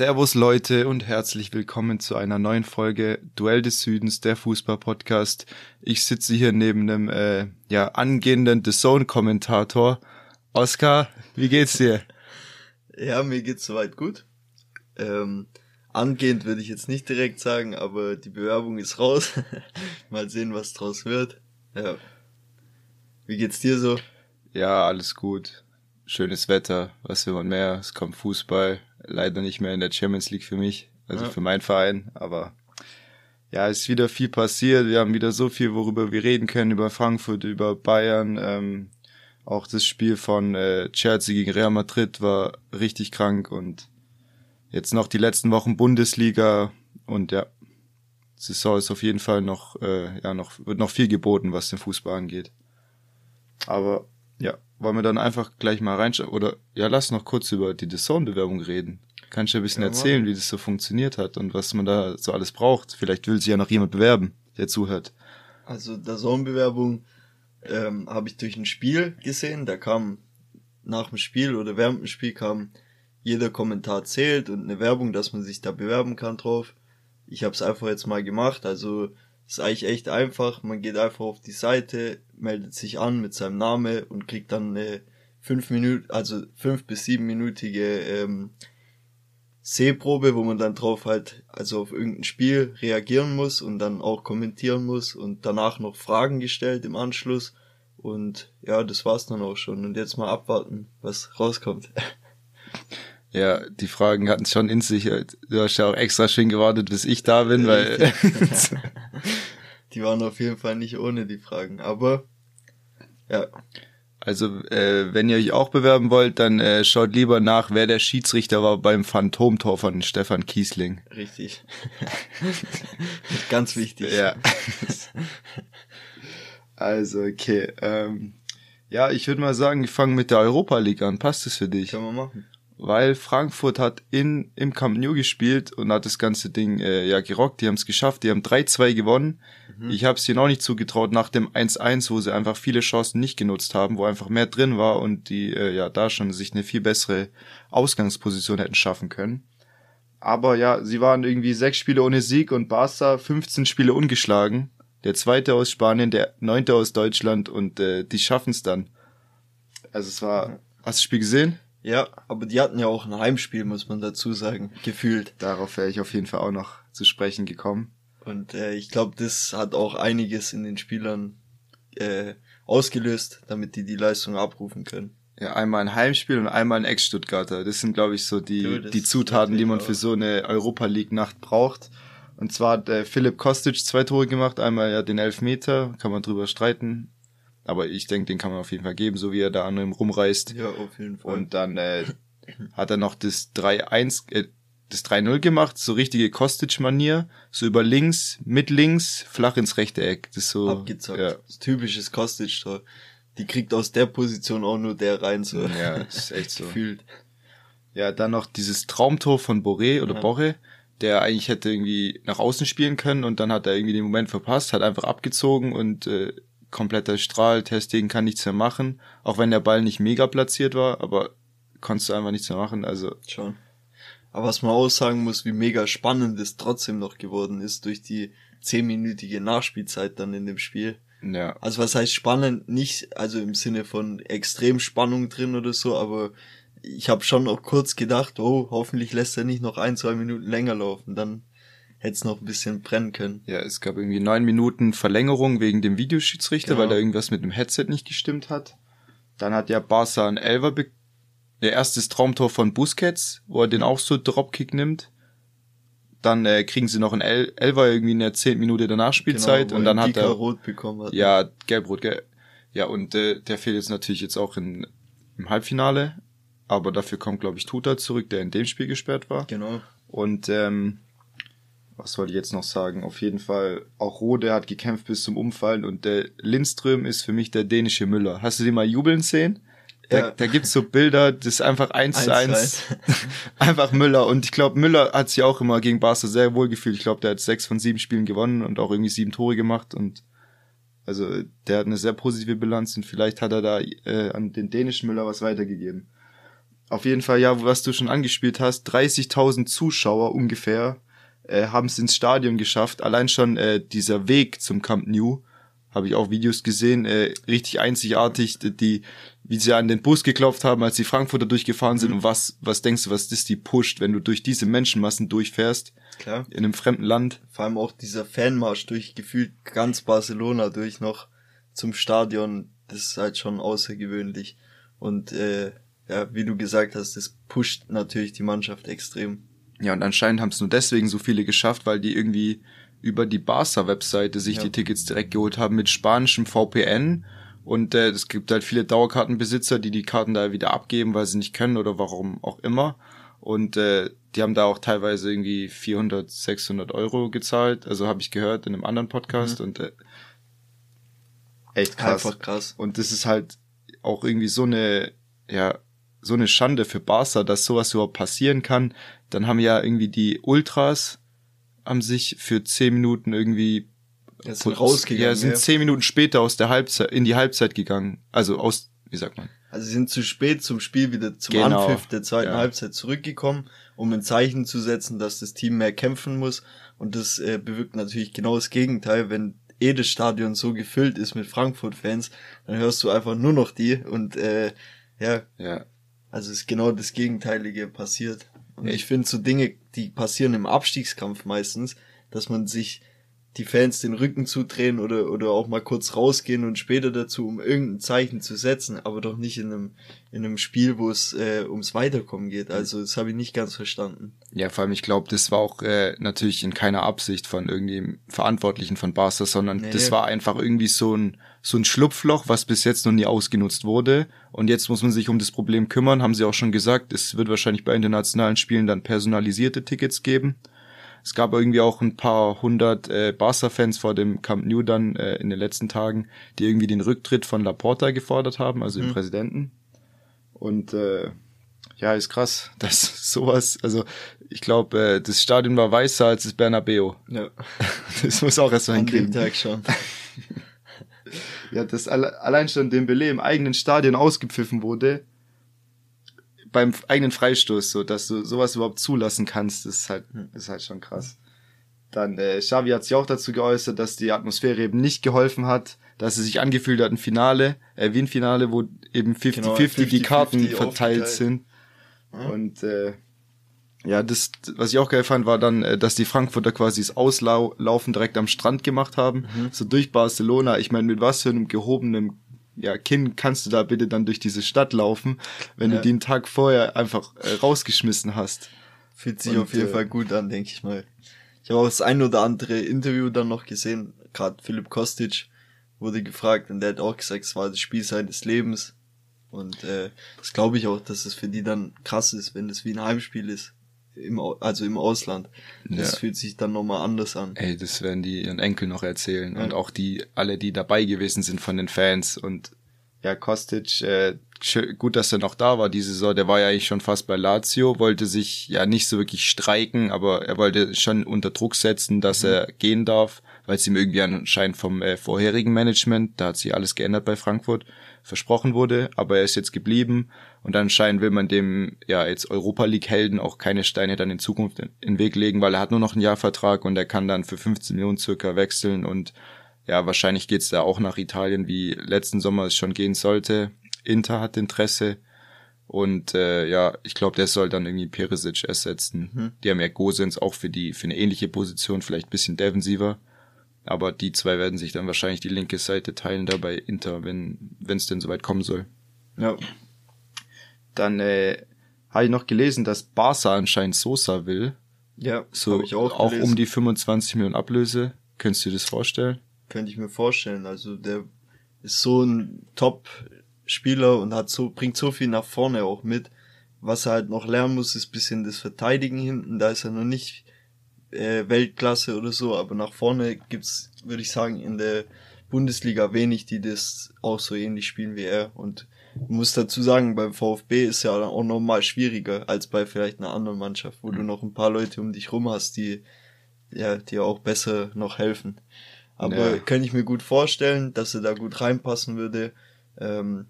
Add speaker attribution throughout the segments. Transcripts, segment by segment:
Speaker 1: Servus Leute und herzlich willkommen zu einer neuen Folge Duell des Südens, der Fußball-Podcast. Ich sitze hier neben einem äh, ja, angehenden The Zone-Kommentator. Oskar, wie geht's dir?
Speaker 2: Ja, mir geht's soweit gut. Ähm, angehend würde ich jetzt nicht direkt sagen, aber die Bewerbung ist raus. Mal sehen, was draus wird. Ja. Wie geht's dir so?
Speaker 1: Ja, alles gut. Schönes Wetter, was will man mehr? Es kommt Fußball, leider nicht mehr in der Champions League für mich, also ja. für meinen Verein, aber ja, ist wieder viel passiert. Wir haben wieder so viel, worüber wir reden können, über Frankfurt, über Bayern. Ähm, auch das Spiel von äh, Chelsea gegen Real Madrid war richtig krank und jetzt noch die letzten Wochen Bundesliga und ja, Saison ist auf jeden Fall noch, äh, ja, noch, wird noch viel geboten, was den Fußball angeht. Aber ja, wollen wir dann einfach gleich mal reinschauen? Oder ja, lass noch kurz über die Dazone-Bewerbung reden. Kannst du ein bisschen ja, erzählen, wie das so funktioniert hat und was man da so alles braucht? Vielleicht will sich ja noch jemand bewerben, der zuhört.
Speaker 2: Also Dazone-Bewerbung ähm, habe ich durch ein Spiel gesehen. Da kam nach dem Spiel oder während dem Spiel kam jeder Kommentar zählt und eine Werbung, dass man sich da bewerben kann drauf. Ich habe es einfach jetzt mal gemacht. Also ist eigentlich echt einfach. Man geht einfach auf die Seite, meldet sich an mit seinem Name und kriegt dann eine fünf Minuten, also fünf bis siebenminütige ähm, Sehprobe, wo man dann drauf halt, also auf irgendein Spiel reagieren muss und dann auch kommentieren muss und danach noch Fragen gestellt im Anschluss. Und ja, das war's dann auch schon. Und jetzt mal abwarten, was rauskommt.
Speaker 1: Ja, die Fragen hatten es schon in sich. Du hast ja auch extra schön gewartet, bis ich da bin, weil.
Speaker 2: die waren auf jeden Fall nicht ohne die Fragen, aber ja.
Speaker 1: Also, äh, wenn ihr euch auch bewerben wollt, dann äh, schaut lieber nach, wer der Schiedsrichter war beim Phantomtor von Stefan Kiesling.
Speaker 2: Richtig. Ganz wichtig.
Speaker 1: Ja. also, okay. Ähm, ja, ich würde mal sagen, ich fange mit der Europa League an. Passt das für dich?
Speaker 2: Können wir machen.
Speaker 1: Weil Frankfurt hat in im Camp Nou gespielt und hat das ganze Ding äh, ja gerockt. Die haben es geschafft. Die haben 3-2 gewonnen. Mhm. Ich habe es ihnen auch nicht zugetraut nach dem 1-1, wo sie einfach viele Chancen nicht genutzt haben, wo einfach mehr drin war und die äh, ja da schon sich eine viel bessere Ausgangsposition hätten schaffen können. Aber ja, sie waren irgendwie sechs Spiele ohne Sieg und Barca 15 Spiele ungeschlagen. Der zweite aus Spanien, der neunte aus Deutschland und äh, die schaffen es dann. Also es war. Mhm. Hast du das Spiel gesehen?
Speaker 2: Ja, aber die hatten ja auch ein Heimspiel, muss man dazu sagen, gefühlt.
Speaker 1: Darauf wäre ich auf jeden Fall auch noch zu sprechen gekommen.
Speaker 2: Und äh, ich glaube, das hat auch einiges in den Spielern äh, ausgelöst, damit die die Leistung abrufen können.
Speaker 1: Ja, einmal ein Heimspiel und einmal ein Ex-Stuttgarter. Das sind, glaube ich, so die, du, die Zutaten, die man für so eine Europa League-Nacht braucht. Und zwar hat äh, Philipp Kostic zwei Tore gemacht, einmal ja den Elfmeter, kann man drüber streiten. Aber ich denke, den kann man auf jeden Fall geben, so wie er da an ihm rumreißt.
Speaker 2: Ja, auf jeden Fall.
Speaker 1: Und dann äh, hat er noch das 3-1, äh, das 3-0 gemacht, so richtige Kostic-Manier, so über links, mit links, flach ins rechte Eck. Das ist so.
Speaker 2: Abgezockt. Ja. Das typisches Kostic-Tor. Die kriegt aus der Position auch nur der rein, so.
Speaker 1: Ja, ist echt so. Gefühlt. Ja, dann noch dieses Traumtor von Boré oder ja. Borre, der eigentlich hätte irgendwie nach außen spielen können und dann hat er irgendwie den Moment verpasst, hat einfach abgezogen und äh, kompletter Strahl, Testing kann nichts mehr machen, auch wenn der Ball nicht mega platziert war, aber konntest du einfach nichts mehr machen, also.
Speaker 2: Schon. Aber was man auch sagen muss, wie mega spannend es trotzdem noch geworden ist durch die zehnminütige Nachspielzeit dann in dem Spiel.
Speaker 1: Ja.
Speaker 2: Also was heißt spannend? Nicht, also im Sinne von extrem Spannung drin oder so, aber ich habe schon auch kurz gedacht, oh, hoffentlich lässt er nicht noch ein, zwei Minuten länger laufen, dann hätte es noch ein bisschen brennen können.
Speaker 1: Ja, es gab irgendwie neun Minuten Verlängerung wegen dem Videoschiedsrichter, genau. weil da irgendwas mit dem Headset nicht gestimmt hat. Dann hat ja Barca ein Elver der erstes Traumtor von Busquets, wo er den auch so Dropkick nimmt. Dann äh, kriegen sie noch ein El Elfer irgendwie in der zehnten Minute der Nachspielzeit genau, und dann hat er
Speaker 2: rot bekommen hat.
Speaker 1: Ja, gelb-rot, gell. Ja, und äh, der fehlt jetzt natürlich jetzt auch in, im Halbfinale, aber dafür kommt glaube ich Tuta zurück, der in dem Spiel gesperrt war.
Speaker 2: Genau.
Speaker 1: Und ähm, was wollte ich jetzt noch sagen? Auf jeden Fall, auch Rode hat gekämpft bis zum Umfallen und der Lindström ist für mich der dänische Müller. Hast du den mal jubeln sehen? Da, ja. da gibt's so Bilder, das ist einfach eins zu eins. einfach Müller. Und ich glaube, Müller hat sich auch immer gegen Barca sehr wohl gefühlt. Ich glaube, der hat sechs von sieben Spielen gewonnen und auch irgendwie sieben Tore gemacht. Und also der hat eine sehr positive Bilanz und vielleicht hat er da äh, an den dänischen Müller was weitergegeben. auf jeden Fall, ja, was du schon angespielt hast, 30.000 Zuschauer ungefähr äh, haben es ins Stadion geschafft. Allein schon äh, dieser Weg zum Camp Nou, habe ich auch Videos gesehen, äh, richtig einzigartig, die, wie sie an den Bus geklopft haben, als die Frankfurter durchgefahren sind. Mhm. Und was, was denkst du, was das die pusht, wenn du durch diese Menschenmassen durchfährst? Klar. In einem fremden Land.
Speaker 2: Vor allem auch dieser Fanmarsch durch gefühlt ganz Barcelona durch noch zum Stadion. Das ist halt schon außergewöhnlich. Und äh, ja, wie du gesagt hast, das pusht natürlich die Mannschaft extrem.
Speaker 1: Ja, und anscheinend haben es nur deswegen so viele geschafft, weil die irgendwie über die Barca-Webseite sich ja. die Tickets direkt geholt haben mit spanischem VPN. Und äh, es gibt halt viele Dauerkartenbesitzer, die die Karten da wieder abgeben, weil sie nicht können oder warum auch immer. Und äh, die haben da auch teilweise irgendwie 400, 600 Euro gezahlt. Also habe ich gehört in einem anderen Podcast. Mhm. Und äh, echt krass. Einfach krass. Und das ist halt auch irgendwie so eine, ja, so eine Schande für Barca, dass sowas überhaupt passieren kann. Dann haben ja irgendwie die Ultras haben sich für zehn Minuten irgendwie ja, sind rausgegangen. Ja, sind ja. zehn Minuten später aus der Halbzeit in die Halbzeit gegangen. Also aus, wie sagt man?
Speaker 2: Also sie sind zu spät zum Spiel wieder zum genau. Anpfiff der zweiten ja. Halbzeit zurückgekommen, um ein Zeichen zu setzen, dass das Team mehr kämpfen muss. Und das äh, bewirkt natürlich genau das Gegenteil, wenn jedes Stadion so gefüllt ist mit Frankfurt-Fans, dann hörst du einfach nur noch die und äh, ja, ja. Also ist genau das Gegenteilige passiert. Und ich finde so Dinge, die passieren im Abstiegskampf meistens, dass man sich die Fans den Rücken zudrehen oder, oder auch mal kurz rausgehen und später dazu, um irgendein Zeichen zu setzen, aber doch nicht in einem, in einem Spiel, wo es äh, ums Weiterkommen geht. Also das habe ich nicht ganz verstanden.
Speaker 1: Ja, vor allem ich glaube, das war auch äh, natürlich in keiner Absicht von irgendeinem Verantwortlichen von Barca, sondern nee. das war einfach irgendwie so ein, so ein Schlupfloch, was bis jetzt noch nie ausgenutzt wurde. Und jetzt muss man sich um das Problem kümmern, haben sie auch schon gesagt. Es wird wahrscheinlich bei internationalen Spielen dann personalisierte Tickets geben. Es gab irgendwie auch ein paar hundert äh, Barca-Fans vor dem Camp Nou dann äh, in den letzten Tagen, die irgendwie den Rücktritt von Laporta gefordert haben, also mhm. dem Präsidenten. Und äh, ja, ist krass, dass sowas, also ich glaube, äh, das Stadion war weißer als das Bernabeo. Ja. Das muss auch erst mal hinkriegen. Tag schon. ja, dass allein schon Dembele im eigenen Stadion ausgepfiffen wurde, beim eigenen Freistoß, so dass du sowas überhaupt zulassen kannst, ist halt, hm. ist halt schon krass. Dann äh, Xavi hat sich auch dazu geäußert, dass die Atmosphäre eben nicht geholfen hat, dass es sich angefühlt hat, ein Finale, äh, wie ein Finale, wo eben 50-50 genau, die Karten verteilt sind. Ja. Und äh, ja, das, was ich auch geil fand, war dann, äh, dass die Frankfurter quasi das Auslaufen direkt am Strand gemacht haben, mhm. so durch Barcelona. Ich meine, mit was für einem gehobenen ja, Kind kannst du da bitte dann durch diese Stadt laufen, wenn ja. du den Tag vorher einfach äh, rausgeschmissen hast.
Speaker 2: Fühlt sich Und, auf jeden äh, Fall gut an, denke ich mal. Ich habe auch das ein oder andere Interview dann noch gesehen, gerade Philipp Kostic wurde gefragt und der hat auch gesagt, es war das Spiel seines Lebens. Und äh, das glaube ich auch, dass es für die dann krass ist, wenn es wie ein Heimspiel ist im, also im Ausland. Das ja. fühlt sich dann nochmal anders an.
Speaker 1: Ey, das werden die ihren Enkel noch erzählen. Ja. Und auch die, alle, die dabei gewesen sind von den Fans. Und ja, Kostic, äh, gut, dass er noch da war diese Saison. Der war ja eigentlich schon fast bei Lazio, wollte sich ja nicht so wirklich streiken, aber er wollte schon unter Druck setzen, dass mhm. er gehen darf, weil es ihm irgendwie anscheinend vom äh, vorherigen Management, da hat sich alles geändert bei Frankfurt, versprochen wurde, aber er ist jetzt geblieben und anscheinend will man dem ja jetzt Europa League Helden auch keine Steine dann in Zukunft in, in den Weg legen, weil er hat nur noch einen Jahrvertrag und er kann dann für 15 Millionen circa wechseln und ja, wahrscheinlich geht's da auch nach Italien, wie letzten Sommer es schon gehen sollte. Inter hat Interesse und äh, ja, ich glaube, der soll dann irgendwie Perisic ersetzen. Mhm. Die haben ja Gosens auch für die für eine ähnliche Position, vielleicht bisschen defensiver. Aber die zwei werden sich dann wahrscheinlich die linke Seite teilen da bei Inter, wenn wenn es denn soweit kommen soll. Ja. Dann äh, habe ich noch gelesen, dass Barca anscheinend Sosa will. Ja, so ich auch, auch um die 25 Millionen Ablöse. Könntest du dir das vorstellen?
Speaker 2: Könnte ich mir vorstellen. Also der ist so ein Top-Spieler und hat so bringt so viel nach vorne auch mit. Was er halt noch lernen muss, ist bisschen das Verteidigen hinten. Da ist er noch nicht äh, Weltklasse oder so, aber nach vorne gibt's, würde ich sagen, in der Bundesliga wenig, die das auch so ähnlich spielen wie er. Und ich muss dazu sagen, beim VfB ist ja auch nochmal schwieriger als bei vielleicht einer anderen Mannschaft, wo du mhm. noch ein paar Leute um dich rum hast, die ja dir auch besser noch helfen. Aber ja. kann ich mir gut vorstellen, dass er da gut reinpassen würde. Ähm,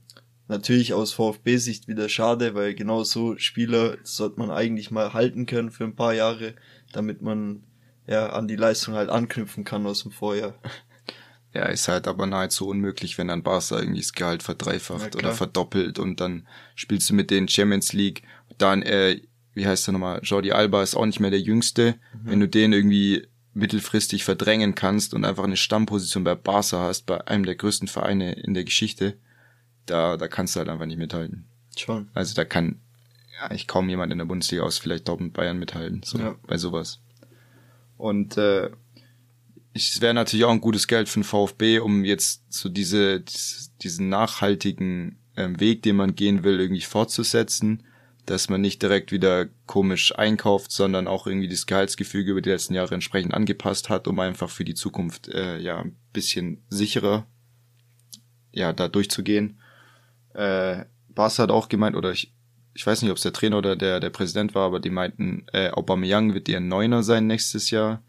Speaker 2: Natürlich aus VfB-Sicht wieder schade, weil genau so Spieler sollte man eigentlich mal halten können für ein paar Jahre, damit man ja an die Leistung halt anknüpfen kann aus dem Vorjahr.
Speaker 1: Ja, ist halt aber nahezu unmöglich, wenn dann Barca irgendwie das Gehalt verdreifacht oder verdoppelt und dann spielst du mit den Champions League. Dann, äh, wie heißt der nochmal, Jordi Alba ist auch nicht mehr der Jüngste. Mhm. Wenn du den irgendwie mittelfristig verdrängen kannst und einfach eine Stammposition bei Barca hast, bei einem der größten Vereine in der Geschichte, da, da kannst du halt einfach nicht mithalten. Schon. Also da kann eigentlich kaum jemand in der Bundesliga aus vielleicht Dortmund Bayern mithalten, so, ja. bei sowas. Und äh, es wäre natürlich auch ein gutes Geld für den VfB, um jetzt so diese, diesen nachhaltigen ähm, Weg, den man gehen will, irgendwie fortzusetzen, dass man nicht direkt wieder komisch einkauft, sondern auch irgendwie das Gehaltsgefüge über die letzten Jahre entsprechend angepasst hat, um einfach für die Zukunft äh, ja ein bisschen sicherer ja da durchzugehen. Äh, Barca hat auch gemeint, oder ich, ich weiß nicht, ob es der Trainer oder der, der Präsident war, aber die meinten, äh, Aubameyang wird ihr Neuner sein nächstes Jahr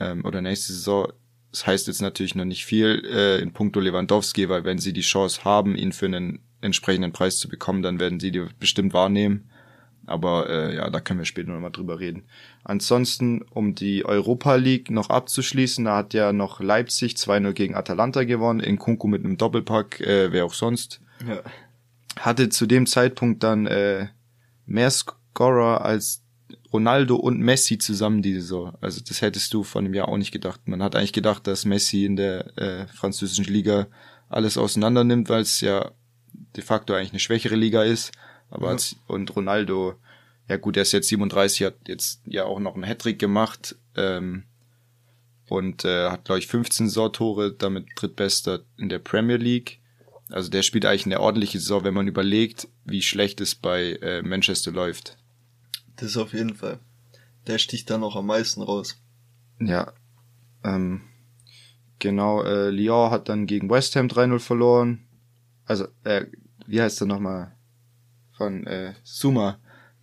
Speaker 1: ähm, oder nächste Saison. Das heißt jetzt natürlich noch nicht viel äh, in puncto Lewandowski, weil wenn sie die Chance haben, ihn für einen entsprechenden Preis zu bekommen, dann werden sie die bestimmt wahrnehmen. Aber äh, ja, da können wir später nochmal drüber reden. Ansonsten, um die Europa League noch abzuschließen, da hat ja noch Leipzig 2-0 gegen Atalanta gewonnen, in Kunku mit einem Doppelpack, äh, wer auch sonst. Ja. Hatte zu dem Zeitpunkt dann äh, mehr Scorer als Ronaldo und Messi zusammen diese Saison. Also das hättest du von dem Jahr auch nicht gedacht. Man hat eigentlich gedacht, dass Messi in der äh, französischen Liga alles auseinander nimmt, weil es ja de facto eigentlich eine schwächere Liga ist. Aber ja. als, und Ronaldo, ja gut, er ist jetzt 37, hat jetzt ja auch noch einen Hattrick gemacht ähm, und äh, hat glaube ich 15 Saisontore, damit drittbester in der Premier League. Also der spielt eigentlich eine ordentliche Saison, wenn man überlegt, wie schlecht es bei äh, Manchester läuft.
Speaker 2: Das auf jeden Fall. Der sticht da noch am meisten raus.
Speaker 1: Ja. Ähm, genau, äh, Lyon hat dann gegen West Ham 3-0 verloren. Also, äh, wie heißt er nochmal? Von äh, Suma.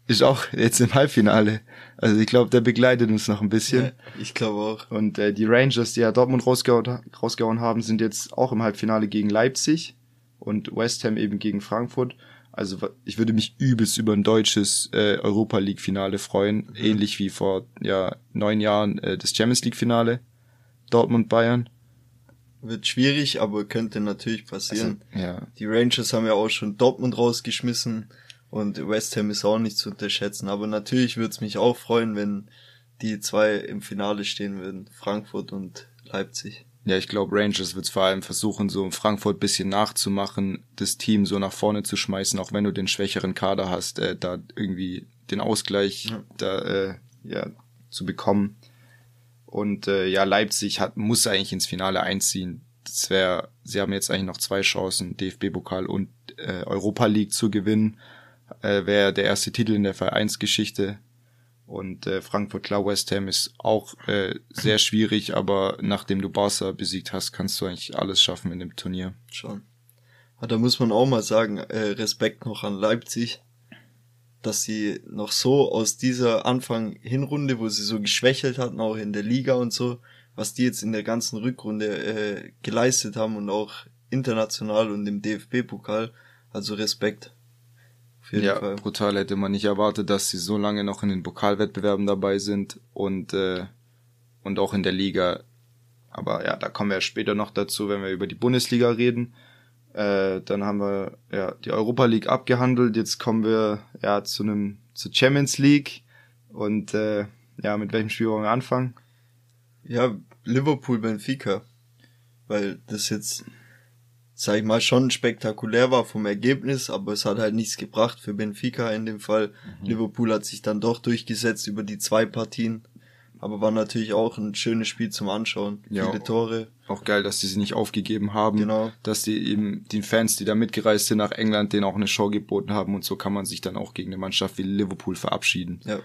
Speaker 1: Ist auch jetzt im Halbfinale. Also ich glaube, der begleitet uns noch ein bisschen. Ja,
Speaker 2: ich glaube auch.
Speaker 1: Und äh, die Rangers, die ja Dortmund rausgehauen, rausgehauen haben, sind jetzt auch im Halbfinale gegen Leipzig und West Ham eben gegen Frankfurt. Also ich würde mich übelst über ein deutsches äh, Europa League Finale freuen, mhm. ähnlich wie vor ja neun Jahren äh, das Champions League Finale Dortmund Bayern.
Speaker 2: Wird schwierig, aber könnte natürlich passieren.
Speaker 1: Also, ja.
Speaker 2: Die Rangers haben ja auch schon Dortmund rausgeschmissen und West Ham ist auch nicht zu unterschätzen. Aber natürlich würde es mich auch freuen, wenn die zwei im Finale stehen würden, Frankfurt und Leipzig.
Speaker 1: Ja, ich glaube, Rangers wird vor allem versuchen, so Frankfurt bisschen nachzumachen, das Team so nach vorne zu schmeißen, auch wenn du den schwächeren Kader hast, äh, da irgendwie den Ausgleich ja. da äh, ja zu bekommen. Und äh, ja, Leipzig hat muss eigentlich ins Finale einziehen. Das wäre, sie haben jetzt eigentlich noch zwei Chancen, DFB-Pokal und äh, Europa League zu gewinnen. Äh, wäre der erste Titel in der Vereinsgeschichte. Und äh, Frankfurt klar West Ham ist auch äh, sehr schwierig, aber nachdem du Barca besiegt hast, kannst du eigentlich alles schaffen in dem Turnier.
Speaker 2: Schon. Ja, da muss man auch mal sagen, äh, Respekt noch an Leipzig, dass sie noch so aus dieser Anfang Hinrunde, wo sie so geschwächelt hatten, auch in der Liga und so, was die jetzt in der ganzen Rückrunde äh, geleistet haben und auch international und im DFB-Pokal, also Respekt
Speaker 1: ja, Fall. brutal hätte man nicht erwartet, dass sie so lange noch in den Pokalwettbewerben dabei sind und, äh, und auch in der Liga. Aber ja, da kommen wir später noch dazu, wenn wir über die Bundesliga reden. Äh, dann haben wir ja die Europa League abgehandelt. Jetzt kommen wir ja zu einem zur Champions League und äh, ja, mit welchem Spiel wollen wir anfangen?
Speaker 2: Ja, Liverpool Benfica, weil das jetzt sag ich mal, schon spektakulär war vom Ergebnis, aber es hat halt nichts gebracht für Benfica in dem Fall. Mhm. Liverpool hat sich dann doch durchgesetzt über die zwei Partien, aber war natürlich auch ein schönes Spiel zum Anschauen. Ja, Viele Tore.
Speaker 1: Auch geil, dass die sie nicht aufgegeben haben. Genau. Dass die eben den Fans, die da mitgereist sind nach England, denen auch eine Show geboten haben und so kann man sich dann auch gegen eine Mannschaft wie Liverpool verabschieden. Ja.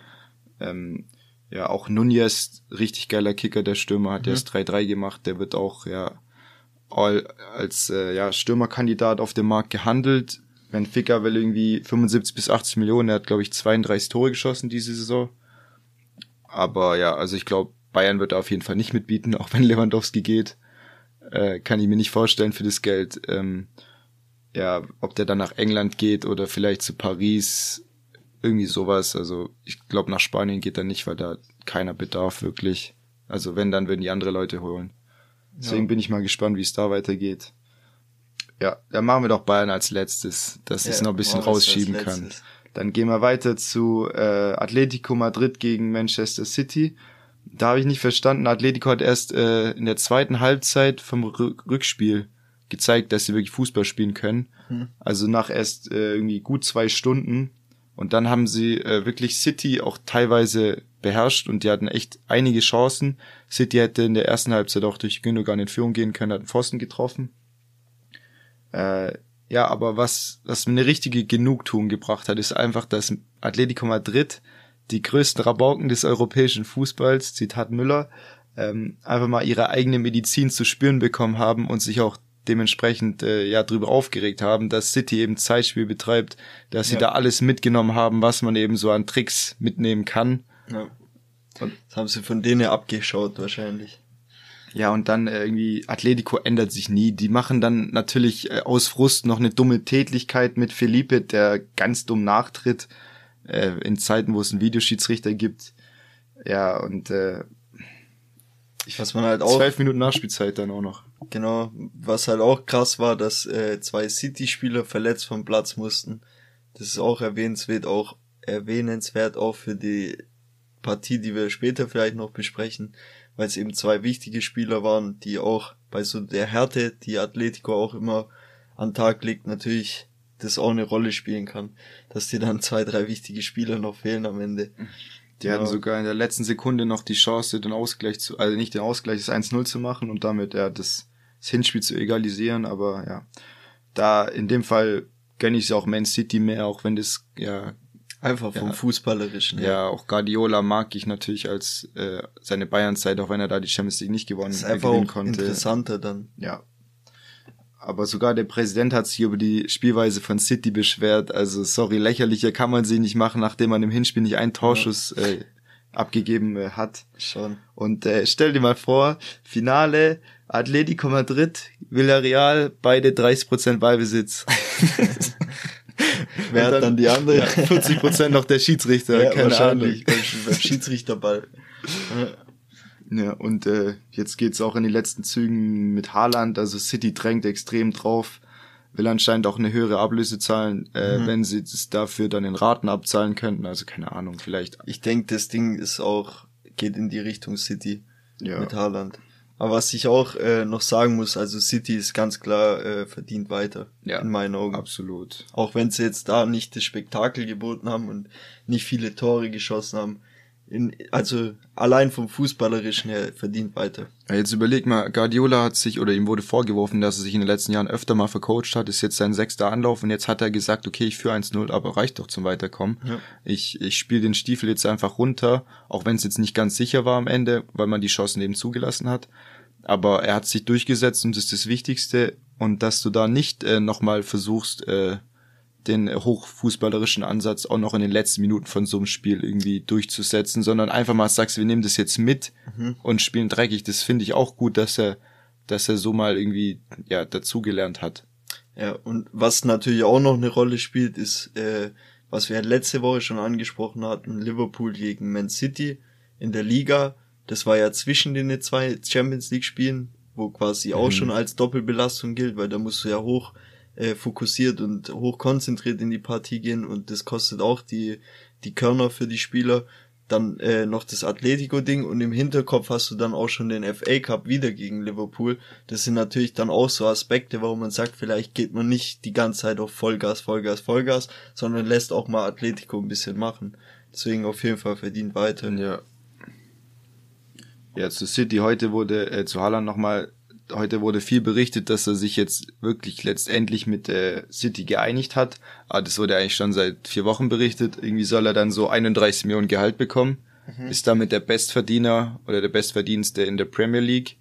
Speaker 1: Ähm, ja, auch Nunez, richtig geiler Kicker, der Stürmer, hat mhm. erst 3-3 gemacht, der wird auch, ja, als äh, ja, Stürmerkandidat auf dem Markt gehandelt. Benfica will irgendwie 75 bis 80 Millionen. Er hat, glaube ich, 32 Tore geschossen diese Saison. Aber ja, also ich glaube, Bayern wird da auf jeden Fall nicht mitbieten, auch wenn Lewandowski geht. Äh, kann ich mir nicht vorstellen für das Geld. Ähm, ja, ob der dann nach England geht oder vielleicht zu Paris, irgendwie sowas. Also ich glaube, nach Spanien geht er nicht, weil da keiner Bedarf wirklich. Also wenn, dann würden die andere Leute holen. Deswegen ja. bin ich mal gespannt, wie es da weitergeht. Ja, dann machen wir doch Bayern als letztes, dass ja, es noch ein bisschen rausschieben kann. Dann gehen wir weiter zu äh, Atletico Madrid gegen Manchester City. Da habe ich nicht verstanden. Atletico hat erst äh, in der zweiten Halbzeit vom Rückspiel gezeigt, dass sie wirklich Fußball spielen können. Hm. Also nach erst äh, irgendwie gut zwei Stunden. Und dann haben sie äh, wirklich City auch teilweise beherrscht und die hatten echt einige Chancen. City hätte in der ersten Halbzeit auch durch Gündogan in Führung gehen können, hat einen Pfosten getroffen. Äh, ja, aber was, was mir eine richtige Genugtuung gebracht hat, ist einfach, dass Atletico Madrid die größten Rabauken des europäischen Fußballs, Zitat Müller, ähm, einfach mal ihre eigene Medizin zu spüren bekommen haben und sich auch dementsprechend äh, ja drüber aufgeregt haben, dass City eben Zeitspiel betreibt, dass sie ja. da alles mitgenommen haben, was man eben so an Tricks mitnehmen kann.
Speaker 2: Ja. Und das haben sie von denen abgeschaut wahrscheinlich.
Speaker 1: Ja, und dann äh, irgendwie Atletico ändert sich nie. Die machen dann natürlich äh, aus Frust noch eine dumme Tätlichkeit mit Felipe, der ganz dumm nachtritt äh, in Zeiten, wo es einen Videoschiedsrichter gibt. Ja, und äh,
Speaker 2: ich was man halt auch
Speaker 1: zwölf Minuten Nachspielzeit dann auch noch.
Speaker 2: Genau, was halt auch krass war, dass äh, zwei City-Spieler verletzt vom Platz mussten. Das ist auch erwähnenswert, auch erwähnenswert auch für die Partie, die wir später vielleicht noch besprechen, weil es eben zwei wichtige Spieler waren, die auch bei so der Härte, die Atletico auch immer an Tag legt, natürlich das auch eine Rolle spielen kann, dass dir dann zwei, drei wichtige Spieler noch fehlen am Ende.
Speaker 1: Die ja. hatten sogar in der letzten Sekunde noch die Chance, den Ausgleich zu, also nicht den Ausgleich, das 1-0 zu machen und damit ja das, das Hinspiel zu egalisieren, aber ja, da in dem Fall gönne ich es auch Man City mehr, auch wenn das ja
Speaker 2: Einfach vom ja, Fußballerischen.
Speaker 1: Ja. ja, auch Guardiola mag ich natürlich als äh, seine Bayern-Zeit, auch wenn er da die Champions League nicht gewonnen,
Speaker 2: ist einfach gewinnen konnte. Interessanter dann.
Speaker 1: Ja, aber sogar der Präsident hat sich über die Spielweise von City beschwert. Also sorry, lächerlicher kann man sie nicht machen, nachdem man im Hinspiel nicht einen Torschuss ja. äh, abgegeben äh, hat.
Speaker 2: Schon.
Speaker 1: Und äh, stell dir mal vor, Finale, Atletico Madrid, Villarreal, beide 30% Ballbesitz.
Speaker 2: Wer hat dann, dann die andere? Ja,
Speaker 1: 40% noch der Schiedsrichter,
Speaker 2: ja, keine wahrscheinlich, Ahnung. Beim, beim Schiedsrichterball.
Speaker 1: Ja, und äh, jetzt geht's auch in die letzten Zügen mit Haaland. Also City drängt extrem drauf, will anscheinend auch eine höhere Ablöse zahlen, äh, mhm. wenn sie es dafür dann in Raten abzahlen könnten. Also keine Ahnung, vielleicht.
Speaker 2: Ich denke, das Ding ist auch, geht in die Richtung City ja. mit Haaland. Aber was ich auch äh, noch sagen muss, also City ist ganz klar äh, verdient weiter. Ja, in meinen Augen.
Speaker 1: Absolut.
Speaker 2: Auch wenn sie jetzt da nicht das Spektakel geboten haben und nicht viele Tore geschossen haben in, also allein vom Fußballerischen her verdient weiter.
Speaker 1: Ja, jetzt überleg mal, Guardiola hat sich oder ihm wurde vorgeworfen, dass er sich in den letzten Jahren öfter mal vercoacht hat, ist jetzt sein sechster Anlauf und jetzt hat er gesagt, okay, ich führe 1-0, aber reicht doch zum Weiterkommen. Ja. Ich, ich spiele den Stiefel jetzt einfach runter, auch wenn es jetzt nicht ganz sicher war am Ende, weil man die Chancen eben zugelassen hat. Aber er hat sich durchgesetzt und das ist das Wichtigste. Und dass du da nicht äh, nochmal versuchst, äh, den hochfußballerischen Ansatz auch noch in den letzten Minuten von so einem Spiel irgendwie durchzusetzen, sondern einfach mal sagst, wir nehmen das jetzt mit mhm. und spielen dreckig. Das finde ich auch gut, dass er, dass er so mal irgendwie ja dazugelernt hat.
Speaker 2: Ja, und was natürlich auch noch eine Rolle spielt, ist, äh, was wir letzte Woche schon angesprochen hatten, Liverpool gegen Man City in der Liga. Das war ja zwischen den zwei Champions League Spielen, wo quasi mhm. auch schon als Doppelbelastung gilt, weil da musst du ja hoch äh, fokussiert und hoch konzentriert in die Partie gehen und das kostet auch die, die Körner für die Spieler. Dann äh, noch das Atletico-Ding und im Hinterkopf hast du dann auch schon den FA Cup wieder gegen Liverpool. Das sind natürlich dann auch so Aspekte, warum man sagt, vielleicht geht man nicht die ganze Zeit auf Vollgas, Vollgas, Vollgas, sondern lässt auch mal Atletico ein bisschen machen. Deswegen auf jeden Fall verdient weiter.
Speaker 1: Ja. Ja, zu City heute wurde äh, zu Haaland nochmal heute wurde viel berichtet, dass er sich jetzt wirklich letztendlich mit äh, City geeinigt hat. Aber das wurde eigentlich schon seit vier Wochen berichtet. Irgendwie soll er dann so 31 Millionen Gehalt bekommen. Mhm. Ist damit der Bestverdiener oder der Bestverdienste in der Premier League.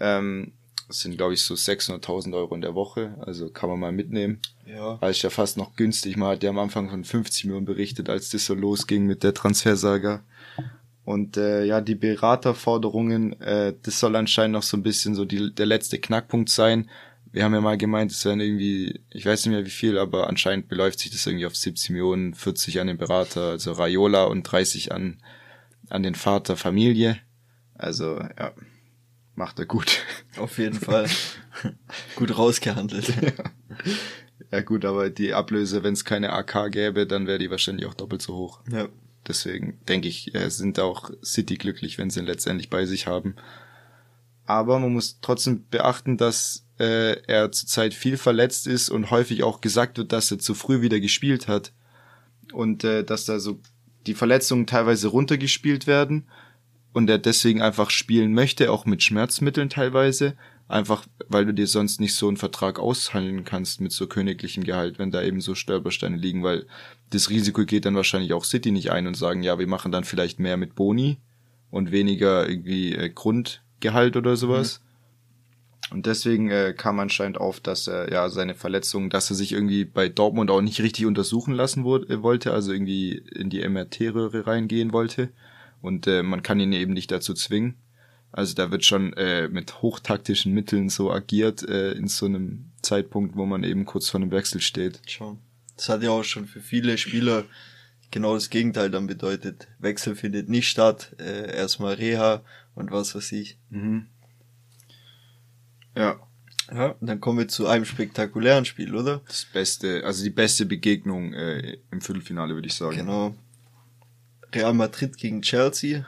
Speaker 1: Ähm, das sind, glaube ich, so 600.000 Euro in der Woche. Also kann man mal mitnehmen.
Speaker 2: Ja.
Speaker 1: War ich ja fast noch günstig. Man hat ja am Anfang von 50 Millionen berichtet, als das so losging mit der Transfersaga. Und äh, ja, die Beraterforderungen, äh, das soll anscheinend noch so ein bisschen so die, der letzte Knackpunkt sein. wir haben ja mal gemeint, es wären irgendwie, ich weiß nicht mehr wie viel, aber anscheinend beläuft sich das irgendwie auf 70 Millionen, 40 an den Berater, also Raiola und 30 an, an den Vater Familie. Also, ja, macht er gut.
Speaker 2: Auf jeden Fall. gut rausgehandelt.
Speaker 1: ja. ja gut, aber die Ablöse, wenn es keine AK gäbe, dann wäre die wahrscheinlich auch doppelt so hoch.
Speaker 2: Ja.
Speaker 1: Deswegen denke ich, äh, sind auch City glücklich, wenn sie ihn letztendlich bei sich haben. Aber man muss trotzdem beachten, dass äh, er zurzeit viel verletzt ist und häufig auch gesagt wird, dass er zu früh wieder gespielt hat. Und äh, dass da so die Verletzungen teilweise runtergespielt werden und er deswegen einfach spielen möchte, auch mit Schmerzmitteln teilweise, einfach weil du dir sonst nicht so einen Vertrag aushandeln kannst mit so königlichem Gehalt, wenn da eben so Stolpersteine liegen, weil das Risiko geht dann wahrscheinlich auch City nicht ein und sagen, ja, wir machen dann vielleicht mehr mit Boni und weniger irgendwie äh, Grund Gehalt oder sowas. Mhm. Und deswegen äh, kam anscheinend auf, dass er ja seine Verletzung, dass er sich irgendwie bei Dortmund auch nicht richtig untersuchen lassen wurde, äh, wollte, also irgendwie in die MRT-Röhre reingehen wollte. Und äh, man kann ihn eben nicht dazu zwingen. Also da wird schon äh, mit hochtaktischen Mitteln so agiert äh, in so einem Zeitpunkt, wo man eben kurz vor einem Wechsel steht.
Speaker 2: Schon. Das hat ja auch schon für viele Spieler genau das Gegenteil dann bedeutet. Wechsel findet nicht statt, äh, erstmal Reha und was weiß ich. Mhm. Ja. Ja, dann kommen wir zu einem spektakulären Spiel, oder?
Speaker 1: Das beste, also die beste Begegnung äh, im Viertelfinale, würde ich sagen.
Speaker 2: Genau. Real Madrid gegen Chelsea.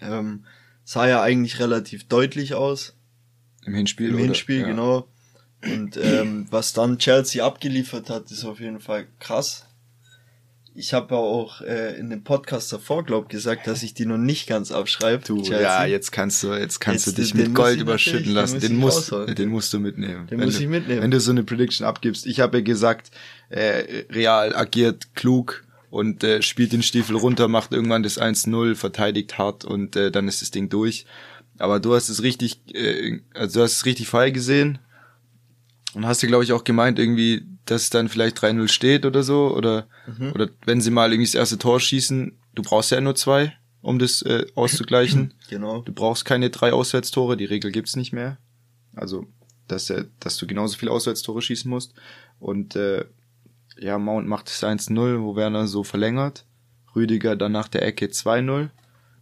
Speaker 2: Ähm, sah ja eigentlich relativ deutlich aus.
Speaker 1: Im Hinspiel,
Speaker 2: Im oder? Hinspiel, ja. genau. Und ähm, was dann Chelsea abgeliefert hat, ist auf jeden Fall krass ich habe auch äh, in dem Podcast davor, glaub gesagt, dass ich die noch nicht ganz abschreibe.
Speaker 1: Du, Chelsea. ja, jetzt kannst du, jetzt kannst jetzt, du dich mit Gold überschütten lassen. Den, musst, den musst du mitnehmen.
Speaker 2: Den muss
Speaker 1: du,
Speaker 2: ich mitnehmen.
Speaker 1: Wenn du so eine Prediction abgibst. Ich habe ja gesagt, äh, Real agiert klug und äh, spielt den Stiefel runter, macht irgendwann das 1-0, verteidigt hart und äh, dann ist das Ding durch. Aber du hast es richtig, äh, also du hast es richtig frei gesehen und hast dir, glaube ich, auch gemeint, irgendwie, dass dann vielleicht 3-0 steht oder so. Oder, mhm. oder wenn sie mal irgendwie das erste Tor schießen, du brauchst ja nur zwei, um das äh, auszugleichen.
Speaker 2: Genau.
Speaker 1: Du brauchst keine drei Auswärtstore, die Regel gibt's nicht mehr. Also, dass, er, dass du genauso viele Auswärtstore schießen musst. Und äh, ja, Mount macht es 1-0, wo Werner so verlängert. Rüdiger dann nach der Ecke 2-0.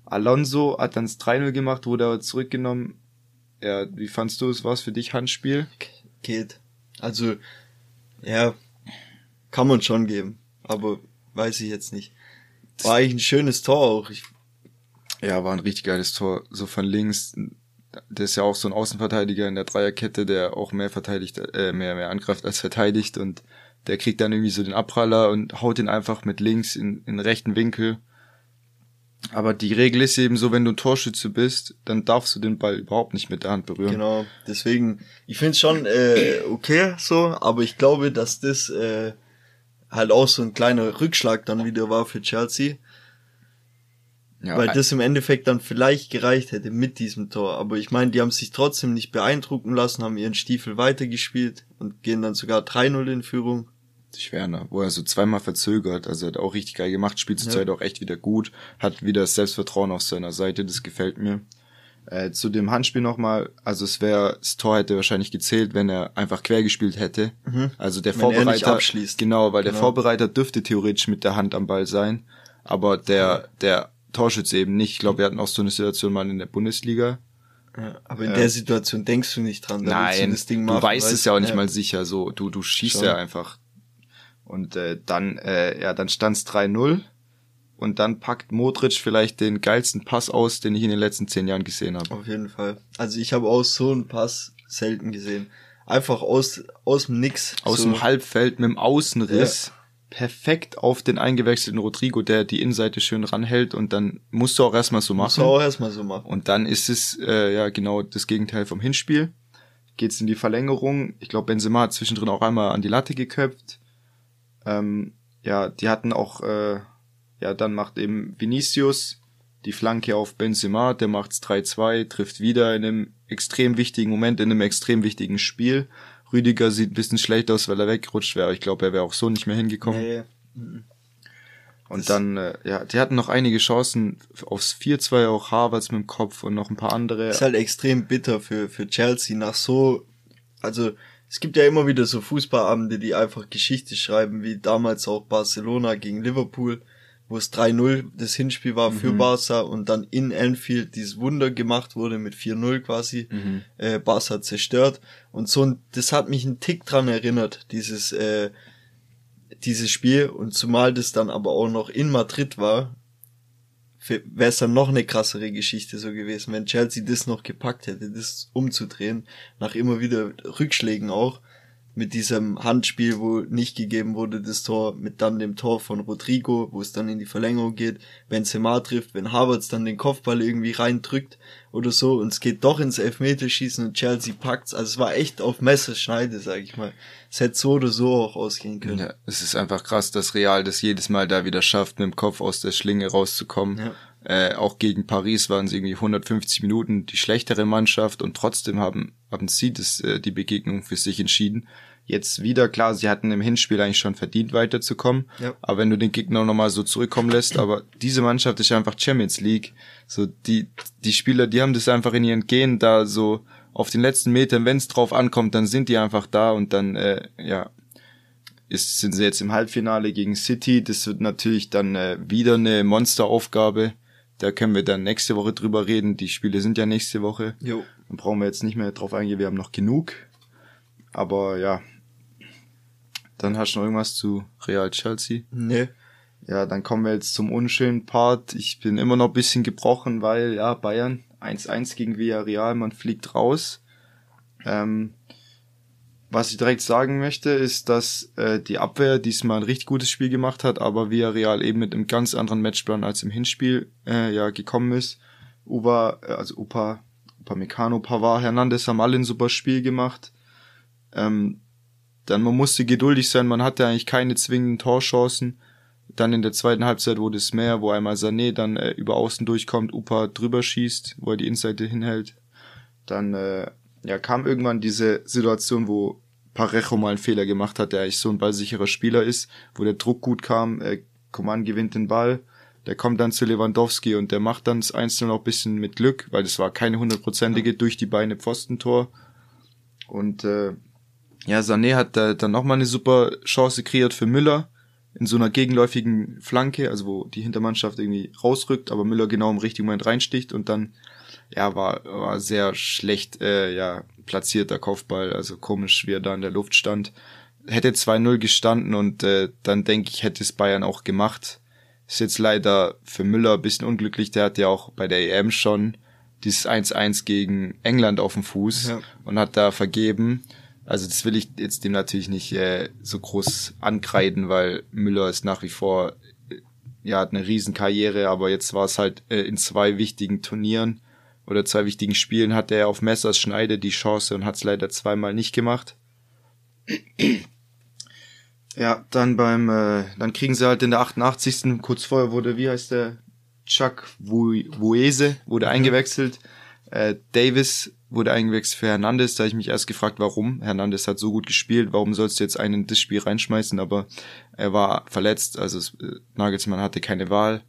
Speaker 1: Alonso hat dann das 3-0 gemacht, wurde aber zurückgenommen. Ja, wie fandst du es? War es für dich Handspiel?
Speaker 2: Geht. Also, ja, kann man schon geben, aber weiß ich jetzt nicht. War eigentlich ein schönes Tor auch. Ich
Speaker 1: ja, war ein richtig geiles Tor. So von links. Der ist ja auch so ein Außenverteidiger in der Dreierkette, der auch mehr verteidigt, äh, mehr, mehr angreift als verteidigt und der kriegt dann irgendwie so den Abpraller und haut ihn einfach mit links in, in rechten Winkel aber die Regel ist eben so, wenn du Torschütze bist, dann darfst du den Ball überhaupt nicht mit der Hand berühren.
Speaker 2: Genau, deswegen, ich finde es schon äh, okay so, aber ich glaube, dass das äh, halt auch so ein kleiner Rückschlag dann wieder war für Chelsea. Ja, weil das im Endeffekt dann vielleicht gereicht hätte mit diesem Tor. Aber ich meine, die haben sich trotzdem nicht beeindrucken lassen, haben ihren Stiefel weitergespielt und gehen dann sogar 3-0 in Führung
Speaker 1: sich Werner, wo er so zweimal verzögert, also hat auch richtig geil gemacht, spielt zurzeit ja. auch echt wieder gut, hat wieder das Selbstvertrauen auf seiner Seite, das gefällt mir. Äh, zu dem Handspiel nochmal, also es wäre, das Tor hätte wahrscheinlich gezählt, wenn er einfach quer gespielt hätte. Mhm. Also der wenn Vorbereiter, genau, weil genau. der Vorbereiter dürfte theoretisch mit der Hand am Ball sein, aber der, der Torschütze eben nicht. Ich glaube, wir hatten auch so eine Situation mal in der Bundesliga.
Speaker 2: Ja, aber in äh, der Situation denkst du nicht dran.
Speaker 1: Nein, du, machen, weißt es ja auch nicht ja. mal sicher. So, du du schießt Schon. ja einfach und äh, dann, äh, ja, dann stand's 3-0 und dann packt Modric vielleicht den geilsten Pass aus, den ich in den letzten zehn Jahren gesehen habe.
Speaker 2: Auf jeden Fall. Also ich habe auch so einen Pass selten gesehen. Einfach aus aus dem Nix.
Speaker 1: Aus so. dem Halbfeld mit dem Außenriss. Ja. Perfekt auf den eingewechselten Rodrigo, der die Innenseite schön ranhält und dann musst du auch erstmal so machen. Musst du
Speaker 2: auch erstmal so machen.
Speaker 1: Und dann ist es äh, ja genau das Gegenteil vom Hinspiel. Geht's in die Verlängerung. Ich glaube, Benzema hat zwischendrin auch einmal an die Latte geköpft. Ähm, ja, die hatten auch, äh, ja, dann macht eben Vinicius die Flanke auf Benzema, der macht's 3-2, trifft wieder in einem extrem wichtigen Moment, in einem extrem wichtigen Spiel. Rüdiger sieht ein bisschen schlecht aus, weil er weggerutscht wäre. Ich glaube, er wäre auch so nicht mehr hingekommen. Nee. Und das dann, äh, ja, die hatten noch einige Chancen aufs 4-2, auch Harvards mit dem Kopf und noch ein paar andere.
Speaker 2: Ist halt extrem bitter für, für Chelsea nach so, also es gibt ja immer wieder so Fußballabende, die einfach Geschichte schreiben, wie damals auch Barcelona gegen Liverpool, wo es 3-0 das Hinspiel war für mhm. Barca und dann in Anfield dieses Wunder gemacht wurde mit 4-0 quasi, mhm. äh, Barca zerstört. Und so, das hat mich einen Tick dran erinnert, dieses, äh, dieses Spiel. Und zumal das dann aber auch noch in Madrid war, wäre es dann noch eine krassere Geschichte so gewesen, wenn Chelsea das noch gepackt hätte, das umzudrehen, nach immer wieder Rückschlägen auch, mit diesem Handspiel, wo nicht gegeben wurde, das Tor, mit dann dem Tor von Rodrigo, wo es dann in die Verlängerung geht, wenn Semar trifft, wenn Havertz dann den Kopfball irgendwie reindrückt oder so und es geht doch ins Elfmeterschießen und Chelsea packt's. Also es war echt auf Messerschneide, sag ich mal. Es hätte so oder so auch ausgehen können.
Speaker 1: Ja, es ist einfach krass, dass Real das jedes Mal da wieder schafft, mit dem Kopf aus der Schlinge rauszukommen. Ja. Äh, auch gegen Paris waren sie irgendwie 150 Minuten die schlechtere Mannschaft und trotzdem haben, haben sie das, äh, die Begegnung für sich entschieden. Jetzt wieder, klar, sie hatten im Hinspiel eigentlich schon verdient weiterzukommen. Ja. Aber wenn du den Gegner nochmal so zurückkommen lässt, aber diese Mannschaft ist einfach Champions League. So, die, die Spieler, die haben das einfach in ihren Genen da so auf den letzten Metern, wenn es drauf ankommt, dann sind die einfach da und dann, äh, ja, ist, sind sie jetzt im Halbfinale gegen City. Das wird natürlich dann äh, wieder eine Monsteraufgabe. Da können wir dann nächste Woche drüber reden. Die Spiele sind ja nächste Woche. Jo. Dann brauchen wir jetzt nicht mehr drauf eingehen. Wir haben noch genug. Aber ja. Dann hast du noch irgendwas zu Real Chelsea? Nee. Ja, dann kommen wir jetzt zum unschönen Part. Ich bin immer noch ein bisschen gebrochen, weil, ja, Bayern 1-1 gegen Villarreal, man fliegt raus. Ähm, was ich direkt sagen möchte, ist, dass äh, die Abwehr diesmal ein richtig gutes Spiel gemacht hat, aber Villarreal eben mit einem ganz anderen Matchplan als im Hinspiel äh, ja gekommen ist. Uba, äh, also Upa, Upamecano, Pavard, Hernandez haben alle ein super Spiel gemacht. Ähm, dann man musste geduldig sein, man hatte eigentlich keine zwingenden Torchancen. Dann in der zweiten Halbzeit wurde es mehr, wo einmal Sané dann äh, über außen durchkommt, Upa drüber schießt, wo er die Innenseite hinhält. Dann äh, ja, kam irgendwann diese Situation, wo Parejo mal einen Fehler gemacht hat, der eigentlich so ein ballsicherer Spieler ist, wo der Druck gut kam, äh, Coman gewinnt den Ball, der kommt dann zu Lewandowski und der macht dann das Einzelne noch ein bisschen mit Glück, weil das war keine hundertprozentige durch die Beine Pfostentor. Und äh, ja, Sané hat da dann nochmal eine super Chance kreiert für Müller in so einer gegenläufigen Flanke, also wo die Hintermannschaft irgendwie rausrückt, aber Müller genau im richtigen Moment reinsticht und dann ja, war, war sehr schlecht äh, ja, platzierter Kopfball, also komisch, wie er da in der Luft stand. Hätte 2-0 gestanden und äh, dann denke ich, hätte es Bayern auch gemacht. Ist jetzt leider für Müller ein bisschen unglücklich, der hat ja auch bei der EM schon dieses 1-1 gegen England auf dem Fuß ja. und hat da vergeben. Also das will ich jetzt dem natürlich nicht äh, so groß ankreiden, weil Müller ist nach wie vor, äh, ja, hat eine Riesenkarriere, aber jetzt war es halt äh, in zwei wichtigen Turnieren oder zwei wichtigen Spielen hatte er auf Messers Schneide die Chance und hat es leider zweimal nicht gemacht. Ja, dann beim, äh, dann kriegen sie halt in der 88. kurz vorher wurde, wie heißt der, Chuck Wuese wurde eingewechselt. Äh, Davis wurde eingewechselt für Hernandez. Da habe ich mich erst gefragt, warum. Hernandez hat so gut gespielt, warum sollst du jetzt einen in das Spiel reinschmeißen? Aber er war verletzt, also äh, Nagelsmann hatte keine Wahl.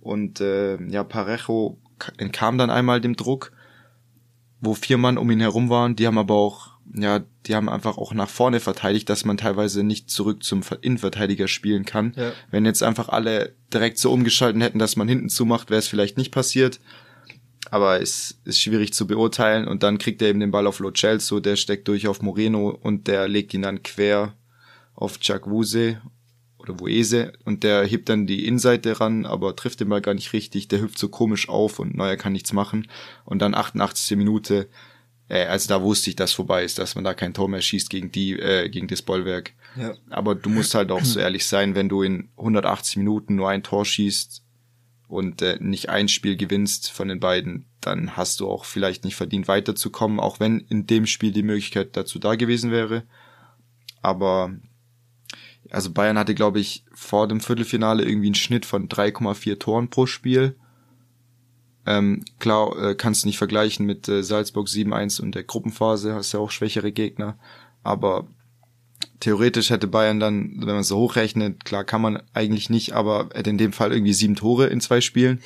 Speaker 1: Und äh, ja, Parejo entkam dann einmal dem Druck, wo vier Mann um ihn herum waren. Die haben aber auch, ja, die haben einfach auch nach vorne verteidigt, dass man teilweise nicht zurück zum Innenverteidiger spielen kann. Ja. Wenn jetzt einfach alle direkt so umgeschalten hätten, dass man hinten zumacht, wäre es vielleicht nicht passiert. Aber es ist schwierig zu beurteilen und dann kriegt er eben den Ball auf Lo Celso, der steckt durch auf Moreno und der legt ihn dann quer auf Jack Wuse oder Woese und der hebt dann die Innenseite ran, aber trifft den Ball gar nicht richtig, der hüpft so komisch auf und Neuer kann nichts machen und dann 88. Minute, äh, also da wusste ich, dass vorbei ist, dass man da kein Tor mehr schießt gegen die, äh, gegen das Bollwerk. Ja. Aber du musst halt auch so ehrlich sein, wenn du in 180 Minuten nur ein Tor schießt und äh, nicht ein Spiel gewinnst von den beiden, dann hast du auch vielleicht nicht verdient weiterzukommen, auch wenn in dem Spiel die Möglichkeit dazu da gewesen wäre. Aber also Bayern hatte, glaube ich, vor dem Viertelfinale irgendwie einen Schnitt von 3,4 Toren pro Spiel. Ähm, klar, äh, kannst du nicht vergleichen mit äh, Salzburg 7-1 und der Gruppenphase, hast ja auch schwächere Gegner. Aber theoretisch hätte Bayern dann, wenn man so hochrechnet, klar kann man eigentlich nicht, aber hätte in dem Fall irgendwie sieben Tore in zwei Spielen.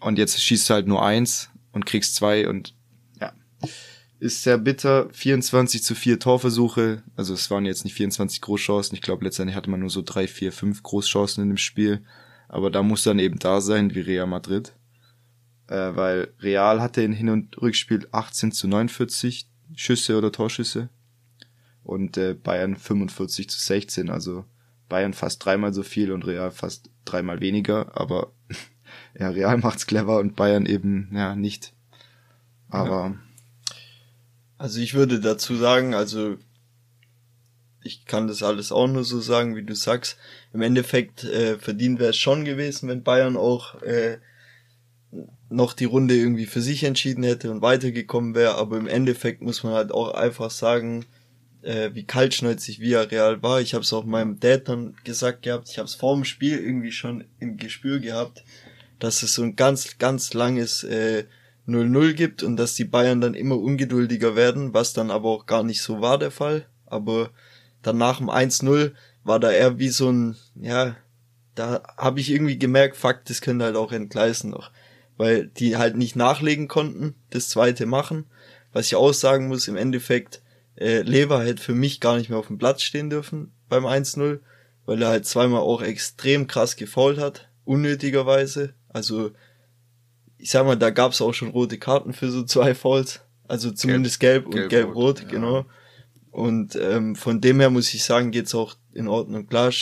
Speaker 1: Und jetzt schießt du halt nur eins und kriegst zwei und ja, ist sehr bitter. 24 zu 4 Torversuche. Also es waren jetzt nicht 24 Großchancen. Ich glaube, letztendlich hatte man nur so drei, vier, fünf Großchancen in dem Spiel. Aber da muss dann eben da sein, wie Real Madrid. Äh, weil Real hatte in Hin- und Rückspiel 18 zu 49 Schüsse oder Torschüsse. Und äh, Bayern 45 zu 16. Also Bayern fast dreimal so viel und Real fast dreimal weniger. Aber ja, Real macht's clever und Bayern eben ja nicht. Aber ja.
Speaker 2: Also ich würde dazu sagen, also ich kann das alles auch nur so sagen, wie du sagst. Im Endeffekt äh, verdient wäre es schon gewesen, wenn Bayern auch äh, noch die Runde irgendwie für sich entschieden hätte und weitergekommen wäre. Aber im Endeffekt muss man halt auch einfach sagen, äh, wie kaltschnäuzig Villarreal war. Ich habe es auch meinem Dad dann gesagt gehabt. Ich habe es vor dem Spiel irgendwie schon im Gespür gehabt, dass es so ein ganz, ganz langes äh, 0-0 gibt und dass die Bayern dann immer ungeduldiger werden, was dann aber auch gar nicht so war der Fall. Aber dann nach dem 1-0 war da eher wie so ein, ja, da habe ich irgendwie gemerkt, fuck, das könnte halt auch entgleisen noch. Weil die halt nicht nachlegen konnten, das zweite machen. Was ich auch sagen muss, im Endeffekt, äh, Lever hätte für mich gar nicht mehr auf dem Platz stehen dürfen beim 1-0, weil er halt zweimal auch extrem krass gefault hat, unnötigerweise. Also ich sag mal, da gab's auch schon rote Karten für so zwei Fouls. Also zumindest gelb, gelb und gelb-rot, gelb, ja. genau. Und ähm, von dem her muss ich sagen, geht's auch in Ordnung. Klar,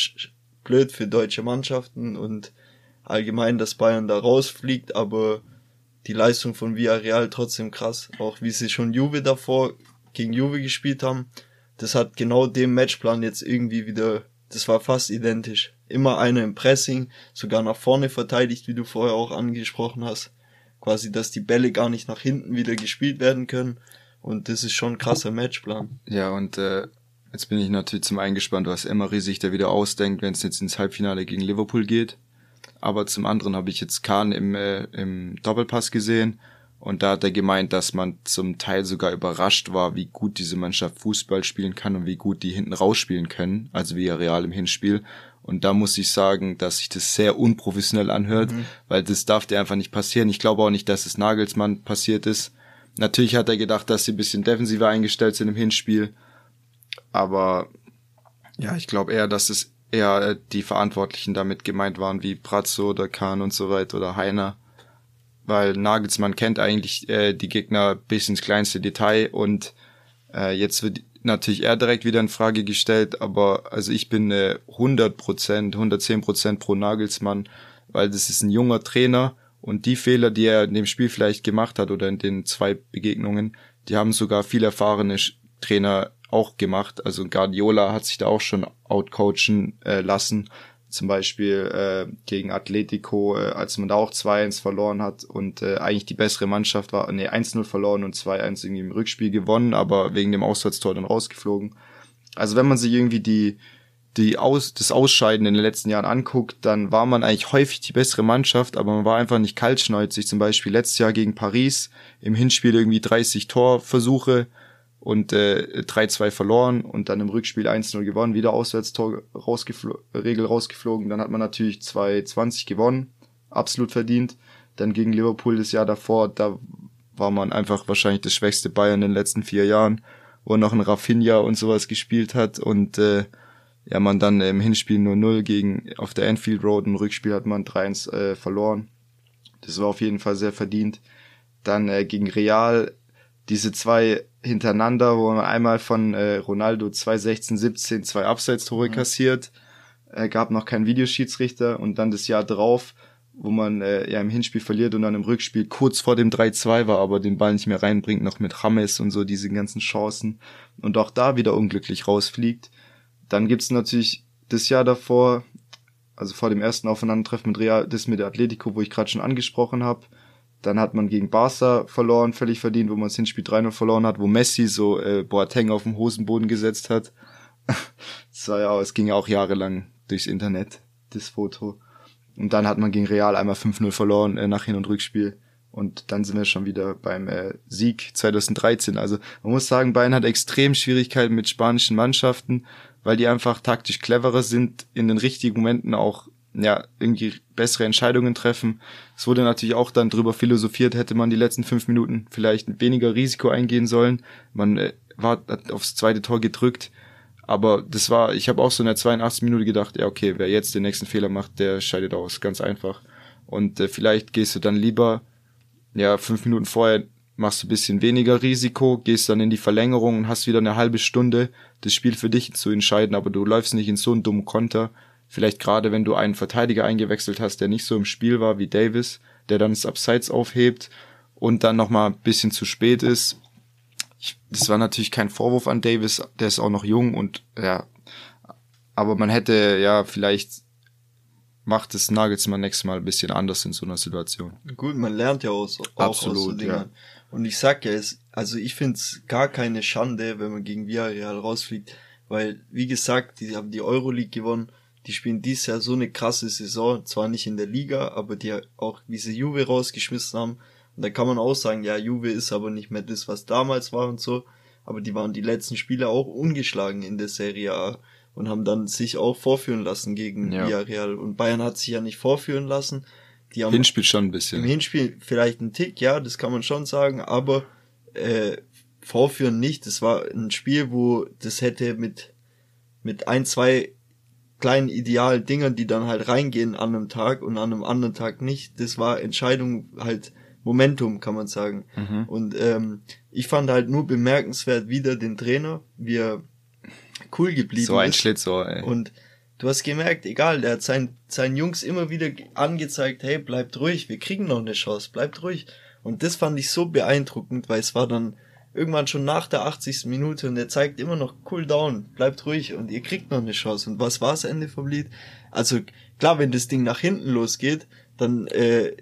Speaker 2: blöd für deutsche Mannschaften und allgemein, dass Bayern da rausfliegt, aber die Leistung von Villarreal trotzdem krass. Auch wie sie schon Juve davor gegen Juve gespielt haben, das hat genau dem Matchplan jetzt irgendwie wieder, das war fast identisch. Immer einer im Pressing, sogar nach vorne verteidigt, wie du vorher auch angesprochen hast quasi, dass die Bälle gar nicht nach hinten wieder gespielt werden können. Und das ist schon ein krasser Matchplan.
Speaker 1: Ja, und äh, jetzt bin ich natürlich zum einen gespannt, was Emery sich da wieder ausdenkt, wenn es jetzt ins Halbfinale gegen Liverpool geht. Aber zum anderen habe ich jetzt Kahn im, äh, im Doppelpass gesehen und da hat er gemeint, dass man zum Teil sogar überrascht war, wie gut diese Mannschaft Fußball spielen kann und wie gut die hinten rausspielen können, also wie real im Hinspiel. Und da muss ich sagen, dass sich das sehr unprofessionell anhört, mhm. weil das darf dir einfach nicht passieren. Ich glaube auch nicht, dass es Nagelsmann passiert ist. Natürlich hat er gedacht, dass sie ein bisschen defensiver eingestellt sind im Hinspiel. Aber ja, ich glaube eher, dass es eher die Verantwortlichen damit gemeint waren, wie Brazzo oder Kahn und so weiter oder Heiner. Weil Nagelsmann kennt eigentlich äh, die Gegner bis ins kleinste Detail und äh, jetzt wird natürlich er direkt wieder in Frage gestellt, aber also ich bin äh, 100 Prozent, 110 Prozent pro Nagelsmann, weil das ist ein junger Trainer und die Fehler, die er in dem Spiel vielleicht gemacht hat oder in den zwei Begegnungen, die haben sogar viel erfahrene Trainer auch gemacht. Also Guardiola hat sich da auch schon outcoachen äh, lassen zum Beispiel äh, gegen Atletico, äh, als man da auch 2-1 verloren hat und äh, eigentlich die bessere Mannschaft war, nee, 1-0 verloren und 2-1 irgendwie im Rückspiel gewonnen, aber wegen dem Auswärtstor dann rausgeflogen. Also wenn man sich irgendwie die, die Aus, das Ausscheiden in den letzten Jahren anguckt, dann war man eigentlich häufig die bessere Mannschaft, aber man war einfach nicht kaltschneuzig. Zum Beispiel letztes Jahr gegen Paris im Hinspiel irgendwie 30 Torversuche und äh, 3-2 verloren und dann im Rückspiel 1-0 gewonnen, wieder Auswärtstor rausgeflo Regel rausgeflogen. Dann hat man natürlich 2-20 gewonnen, absolut verdient. Dann gegen Liverpool das Jahr davor, da war man einfach wahrscheinlich das schwächste Bayern in den letzten vier Jahren, wo noch ein Rafinha und sowas gespielt hat und äh, ja, man dann im Hinspiel nur 0 gegen auf der Anfield Road, im Rückspiel hat man 3-1 äh, verloren. Das war auf jeden Fall sehr verdient. Dann äh, gegen Real diese zwei hintereinander, wo man einmal von äh, Ronaldo 216 17 zwei Abseits-Tore mhm. kassiert, äh, gab noch keinen Videoschiedsrichter und dann das Jahr drauf, wo man äh, ja im Hinspiel verliert und dann im Rückspiel kurz vor dem 3-2 war, aber den Ball nicht mehr reinbringt, noch mit James und so diese ganzen Chancen und auch da wieder unglücklich rausfliegt. Dann gibt's natürlich das Jahr davor, also vor dem ersten Aufeinandertreffen mit Real, das mit der Atletico, wo ich gerade schon angesprochen habe, dann hat man gegen Barca verloren, völlig verdient, wo man das Hinspiel 3-0 verloren hat, wo Messi so äh, Boateng auf dem Hosenboden gesetzt hat. das war ja, es ging ja auch jahrelang durchs Internet, das Foto. Und dann hat man gegen Real einmal 5-0 verloren äh, nach Hin- und Rückspiel. Und dann sind wir schon wieder beim äh, Sieg 2013. Also man muss sagen, Bayern hat extrem Schwierigkeiten mit spanischen Mannschaften, weil die einfach taktisch cleverer sind, in den richtigen Momenten auch ja, irgendwie bessere Entscheidungen treffen. Es wurde natürlich auch dann drüber philosophiert, hätte man die letzten fünf Minuten vielleicht weniger Risiko eingehen sollen. Man äh, war aufs zweite Tor gedrückt. Aber das war, ich habe auch so in der 82 Minute gedacht, ja, okay, wer jetzt den nächsten Fehler macht, der scheidet aus, ganz einfach. Und äh, vielleicht gehst du dann lieber, ja, fünf Minuten vorher machst du bisschen weniger Risiko, gehst dann in die Verlängerung und hast wieder eine halbe Stunde, das Spiel für dich zu entscheiden, aber du läufst nicht in so einen dummen Konter. Vielleicht gerade, wenn du einen Verteidiger eingewechselt hast, der nicht so im Spiel war wie Davis, der dann das Abseits aufhebt und dann nochmal ein bisschen zu spät ist. Ich, das war natürlich kein Vorwurf an Davis, der ist auch noch jung und ja, aber man hätte ja vielleicht macht es Nagelsmann nächstes Mal ein bisschen anders in so einer Situation.
Speaker 2: Gut, man lernt ja auch, auch Absolut, aus so Dingen. Ja. Und ich sag ja, es, also ich find's gar keine Schande, wenn man gegen Villarreal rausfliegt, weil, wie gesagt, die haben die Euroleague gewonnen, die spielen dieses Jahr so eine krasse Saison, zwar nicht in der Liga, aber die auch, wie sie Juve rausgeschmissen haben, und da kann man auch sagen, ja, Juve ist aber nicht mehr das, was damals war und so, aber die waren die letzten Spiele auch ungeschlagen in der Serie A und haben dann sich auch vorführen lassen gegen ja. Villarreal. Und Bayern hat sich ja nicht vorführen lassen,
Speaker 1: die haben Hinspiel schon ein bisschen.
Speaker 2: Im Hinspiel vielleicht ein Tick, ja, das kann man schon sagen, aber äh, vorführen nicht. Das war ein Spiel, wo das hätte mit mit ein, zwei kleinen idealen Dingern, die dann halt reingehen an einem Tag und an einem anderen Tag nicht. Das war Entscheidung halt Momentum, kann man sagen. Mhm. Und ähm, ich fand halt nur bemerkenswert wieder den Trainer, wie er cool geblieben ist. So ein Schlitzohr, ey. Und du hast gemerkt, egal, der hat seinen, seinen Jungs immer wieder angezeigt, hey, bleibt ruhig, wir kriegen noch eine Chance, bleibt ruhig. Und das fand ich so beeindruckend, weil es war dann irgendwann schon nach der 80. Minute und er zeigt immer noch cool down, bleibt ruhig und ihr kriegt noch eine Chance. Und was war das Ende vom Lied? Also klar, wenn das Ding nach hinten losgeht, dann äh,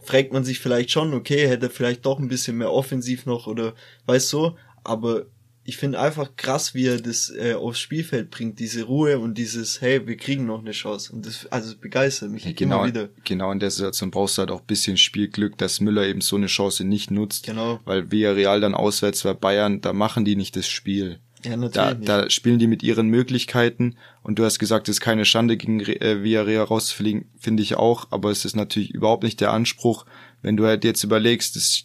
Speaker 2: fragt man sich vielleicht schon, okay, hätte vielleicht doch ein bisschen mehr offensiv noch oder weißt so, aber ich finde einfach krass, wie er das äh, aufs Spielfeld bringt, diese Ruhe und dieses, hey, wir kriegen noch eine Chance. Und das, also begeistert mich ja,
Speaker 1: genau,
Speaker 2: immer wieder.
Speaker 1: Genau in der Situation brauchst du halt auch bisschen Spielglück, dass Müller eben so eine Chance nicht nutzt. Genau. Weil Villarreal dann auswärts bei Bayern, da machen die nicht das Spiel. Ja, natürlich. Da, da spielen die mit ihren Möglichkeiten und du hast gesagt, es ist keine Schande gegen äh, Villarreal rauszufliegen, finde ich auch, aber es ist natürlich überhaupt nicht der Anspruch, wenn du halt jetzt überlegst, das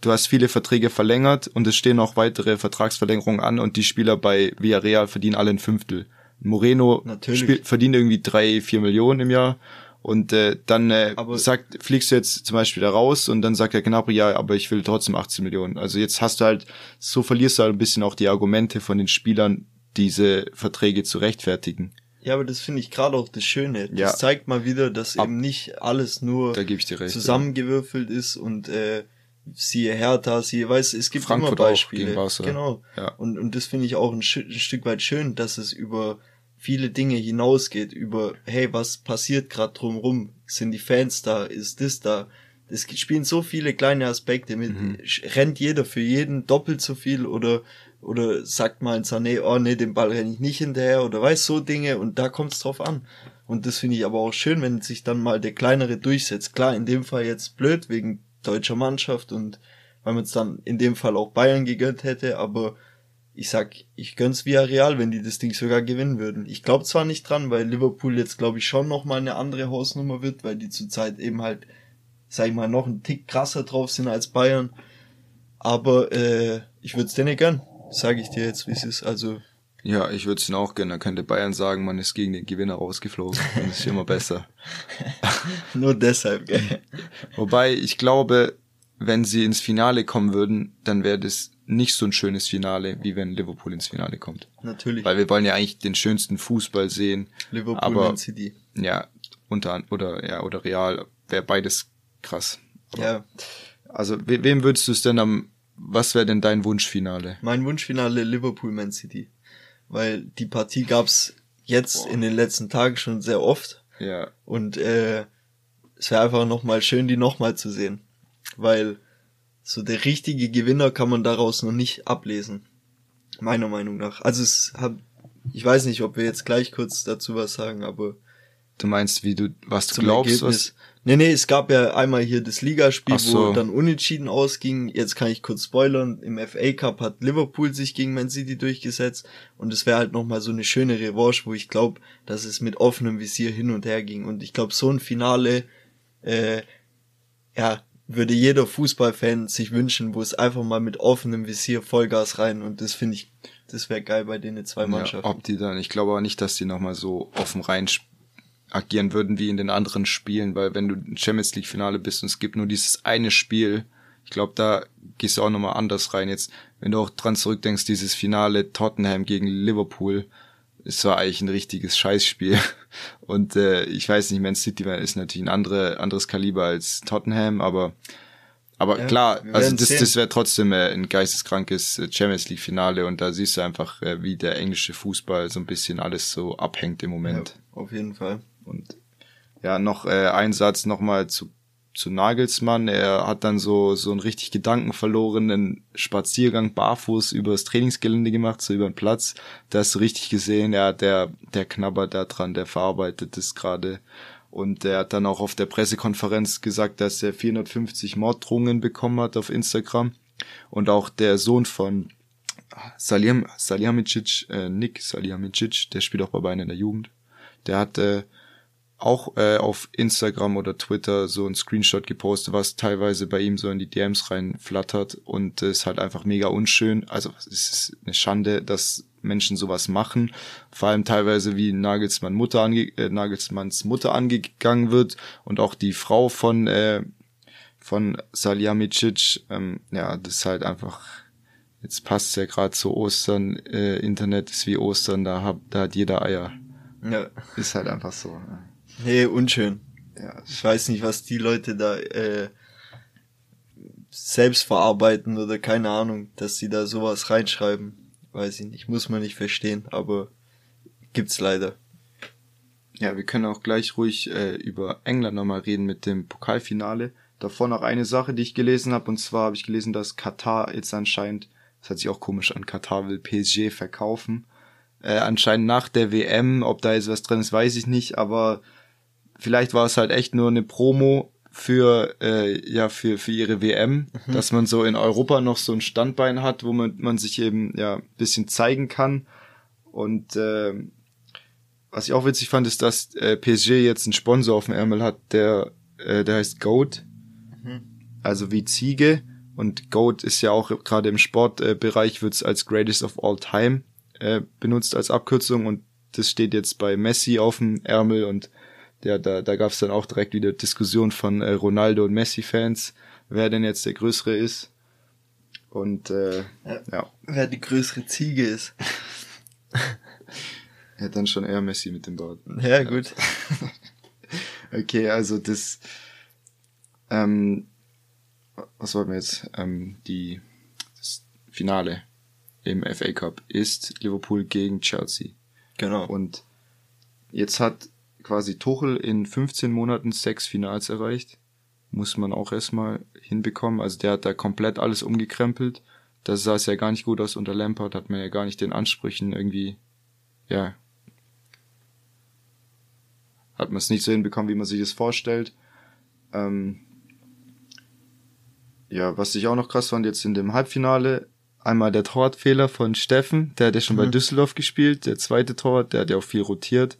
Speaker 1: du hast viele Verträge verlängert und es stehen noch weitere Vertragsverlängerungen an und die Spieler bei Villarreal verdienen alle ein Fünftel. Moreno spiel, verdient irgendwie drei, vier Millionen im Jahr und äh, dann äh, sagt, fliegst du jetzt zum Beispiel da raus und dann sagt der Gnabry, ja, aber ich will trotzdem 18 Millionen. Also jetzt hast du halt, so verlierst du halt ein bisschen auch die Argumente von den Spielern, diese Verträge zu rechtfertigen.
Speaker 2: Ja, aber das finde ich gerade auch das Schöne. Das ja. zeigt mal wieder, dass Ab, eben nicht alles nur zusammengewürfelt ja. ist und äh, siehe Hertha, siehe, weiß, es gibt Frankfurt immer Beispiele. Genau. Ja. Und, und das finde ich auch ein, ein, Stück weit schön, dass es über viele Dinge hinausgeht, über, hey, was passiert gerade drumrum? Sind die Fans da? Ist das da? Es spielen so viele kleine Aspekte mit. Mhm. Rennt jeder für jeden doppelt so viel oder oder sagt mal ein Sané, oh nee, den Ball renne ich nicht hinterher oder weiß so Dinge und da kommt es drauf an. Und das finde ich aber auch schön, wenn sich dann mal der kleinere durchsetzt. Klar, in dem Fall jetzt blöd wegen deutscher Mannschaft und weil man es dann in dem Fall auch Bayern gegönnt hätte, aber ich sag, ich gönn's Real, wenn die das Ding sogar gewinnen würden. Ich glaube zwar nicht dran, weil Liverpool jetzt glaube ich schon noch mal eine andere Hausnummer wird, weil die zurzeit eben halt, sag ich mal, noch einen Tick krasser drauf sind als Bayern. Aber äh, ich würde es denen gönnen, sage ich dir jetzt, wie es ist. Also
Speaker 1: ja, ich würde es ihnen auch gönnen. Dann könnte Bayern sagen, man ist gegen den Gewinner rausgeflogen. Dann ist immer besser.
Speaker 2: Nur deshalb, gell?
Speaker 1: Wobei, ich glaube, wenn sie ins Finale kommen würden, dann wäre das nicht so ein schönes Finale, wie wenn Liverpool ins Finale kommt. Natürlich. Weil wir wollen ja eigentlich den schönsten Fußball sehen. Liverpool aber, Man City. Ja, unter, oder, ja, oder Real, wäre beides krass. Aber, ja. Also, we, wem würdest du es denn am, was wäre denn dein Wunschfinale?
Speaker 2: Mein Wunschfinale Liverpool Man City weil die Partie gab's jetzt Boah. in den letzten Tagen schon sehr oft. Ja. Und äh, es wäre einfach nochmal schön, die nochmal zu sehen. Weil so der richtige Gewinner kann man daraus noch nicht ablesen. Meiner Meinung nach. Also es hat, ich weiß nicht, ob wir jetzt gleich kurz dazu was sagen, aber
Speaker 1: Du meinst, wie du, was du glaubst, was,
Speaker 2: Nee, nee, es gab ja einmal hier das Ligaspiel, so. wo dann unentschieden ausging. Jetzt kann ich kurz spoilern. Im FA Cup hat Liverpool sich gegen Man City durchgesetzt. Und es wäre halt nochmal so eine schöne Revanche, wo ich glaube, dass es mit offenem Visier hin und her ging. Und ich glaube, so ein Finale, äh, ja, würde jeder Fußballfan sich wünschen, wo es einfach mal mit offenem Visier Vollgas rein. Und das finde ich, das wäre geil bei denen zwei Mannschaften.
Speaker 1: Ja, ob die dann, ich glaube aber nicht, dass die nochmal so offen rein agieren würden wie in den anderen Spielen, weil wenn du im Champions League Finale bist und es gibt nur dieses eine Spiel, ich glaube, da gehst du auch nochmal anders rein. Jetzt, wenn du auch dran zurückdenkst, dieses Finale Tottenham gegen Liverpool, es war eigentlich ein richtiges Scheißspiel. Und äh, ich weiß nicht, Man City ist natürlich ein andere, anderes Kaliber als Tottenham, aber aber ja, klar, also das, das wäre trotzdem äh, ein geisteskrankes äh, Champions League Finale und da siehst du einfach, äh, wie der englische Fußball so ein bisschen alles so abhängt im Moment.
Speaker 2: Ja, auf jeden Fall.
Speaker 1: Und ja, noch äh, ein Satz nochmal zu, zu Nagelsmann. Er hat dann so, so einen richtig gedankenverlorenen Spaziergang barfuß über das Trainingsgelände gemacht, so über den Platz. Da hast du richtig gesehen, ja, der, der knabbert da dran, der verarbeitet das gerade. Und er hat dann auch auf der Pressekonferenz gesagt, dass er 450 Morddrohungen bekommen hat auf Instagram. Und auch der Sohn von Salim, Salihamidzic, äh, Nick Salihamidzic, der spielt auch bei Bayern in der Jugend. Der hat äh, auch äh, auf Instagram oder Twitter so ein Screenshot gepostet, was teilweise bei ihm so in die DMs reinflattert und es ist halt einfach mega unschön. Also es ist eine Schande, dass Menschen sowas machen. Vor allem teilweise wie Nagelsmann Mutter ange äh, Nagelsmanns Mutter angegangen wird und auch die Frau von äh, von Salihamidzic. Ähm, ja, das ist halt einfach jetzt passt ja gerade zu Ostern. Äh, Internet ist wie Ostern, da hat da hat jeder Eier. Ja. Ist halt einfach so. Ja.
Speaker 2: Nee, unschön. Ja. Ich weiß nicht, was die Leute da äh, selbst verarbeiten oder keine Ahnung, dass sie da sowas reinschreiben. Weiß ich nicht, muss man nicht verstehen, aber gibt's leider.
Speaker 1: Ja, wir können auch gleich ruhig äh, über England nochmal reden mit dem Pokalfinale. Davor noch eine Sache, die ich gelesen habe, und zwar habe ich gelesen, dass Katar jetzt anscheinend, das hört sich auch komisch an, Katar will PSG verkaufen. Äh, anscheinend nach der WM, ob da jetzt was drin ist, weiß ich nicht, aber vielleicht war es halt echt nur eine Promo für äh, ja für für ihre WM, mhm. dass man so in Europa noch so ein Standbein hat, wo man man sich eben ja bisschen zeigen kann. Und äh, was ich auch witzig fand, ist, dass äh, PSG jetzt einen Sponsor auf dem Ärmel hat, der äh, der heißt Goat, mhm. also wie Ziege. Und Goat ist ja auch gerade im Sportbereich äh, wird's als Greatest of All Time äh, benutzt als Abkürzung. Und das steht jetzt bei Messi auf dem Ärmel. Und ja, da, da gab es dann auch direkt wieder Diskussion von äh, Ronaldo und Messi-Fans, wer denn jetzt der Größere ist. Und äh, ja, ja.
Speaker 2: Wer die größere Ziege ist.
Speaker 1: ja, dann schon eher Messi mit dem Bart.
Speaker 2: Ja, gut.
Speaker 1: okay, also das ähm, was wollten wir jetzt? Ähm, die das Finale im FA Cup ist Liverpool gegen Chelsea.
Speaker 2: Genau.
Speaker 1: Und jetzt hat quasi Tuchel in 15 Monaten sechs Finals erreicht. Muss man auch erstmal hinbekommen. Also der hat da komplett alles umgekrempelt. Das sah es ja gar nicht gut aus unter Lampard, hat man ja gar nicht den Ansprüchen irgendwie, ja, hat man es nicht so hinbekommen, wie man sich es vorstellt. Ähm, ja, was ich auch noch krass fand, jetzt in dem Halbfinale, einmal der Torwartfehler von Steffen, der hat ja schon mhm. bei Düsseldorf gespielt, der zweite Torwart, der hat ja auch viel rotiert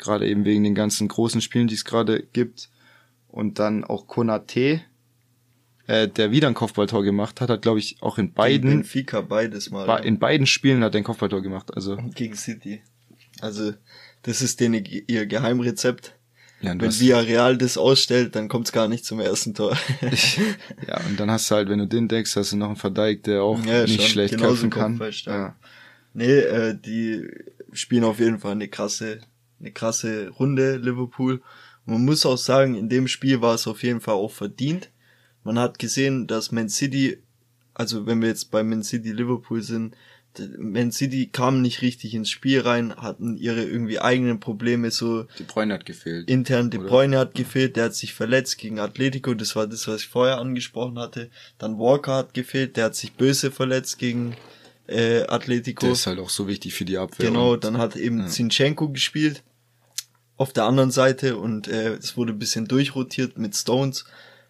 Speaker 1: gerade eben wegen den ganzen großen Spielen, die es gerade gibt. Und dann auch Konate, äh, der wieder ein Kopfballtor gemacht hat, hat glaube ich auch in beiden
Speaker 2: gegen Benfica beides mal.
Speaker 1: In beiden Spielen hat er ein Kopfballtor gemacht, also
Speaker 2: und gegen City. Also das ist denen ihr Geheimrezept. Ja, wenn Villarreal das ausstellt, dann kommt's gar nicht zum ersten Tor.
Speaker 1: ja, und dann hast du halt, wenn du den denkst, hast du noch einen Verdeig, der auch ja, nicht schon. schlecht köpfen kann. Ja.
Speaker 2: Nee, äh, die spielen auf jeden Fall eine krasse eine krasse Runde, Liverpool. Und man muss auch sagen, in dem Spiel war es auf jeden Fall auch verdient. Man hat gesehen, dass Man City, also wenn wir jetzt bei Man City Liverpool sind, Man City kam nicht richtig ins Spiel rein, hatten ihre irgendwie eigenen Probleme so.
Speaker 1: Die Bräune hat gefehlt.
Speaker 2: Intern, die Bräune hat gefehlt, der hat sich verletzt gegen Atletico, das war das, was ich vorher angesprochen hatte. Dann Walker hat gefehlt, der hat sich böse verletzt gegen äh, Atletico.
Speaker 1: Der ist halt auch so wichtig für die Abwehr.
Speaker 2: Genau, dann hat eben ja. Zinchenko gespielt auf der anderen Seite und äh, es wurde ein bisschen durchrotiert mit Stones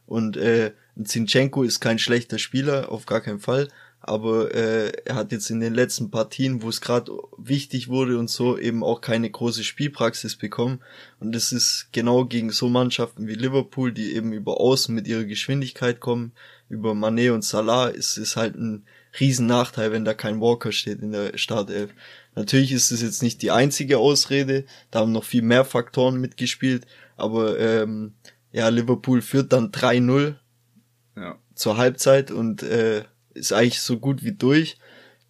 Speaker 2: und äh, Zinchenko ist kein schlechter Spieler, auf gar keinen Fall, aber äh, er hat jetzt in den letzten Partien, wo es gerade wichtig wurde und so, eben auch keine große Spielpraxis bekommen. Und das ist genau gegen so Mannschaften wie Liverpool, die eben über Außen mit ihrer Geschwindigkeit kommen, über Manet und Salah, ist es halt ein riesen Nachteil, wenn da kein Walker steht in der Startelf. Natürlich ist es jetzt nicht die einzige Ausrede, da haben noch viel mehr Faktoren mitgespielt, aber ähm, ja, Liverpool führt dann 3-0 ja. zur Halbzeit und äh, ist eigentlich so gut wie durch.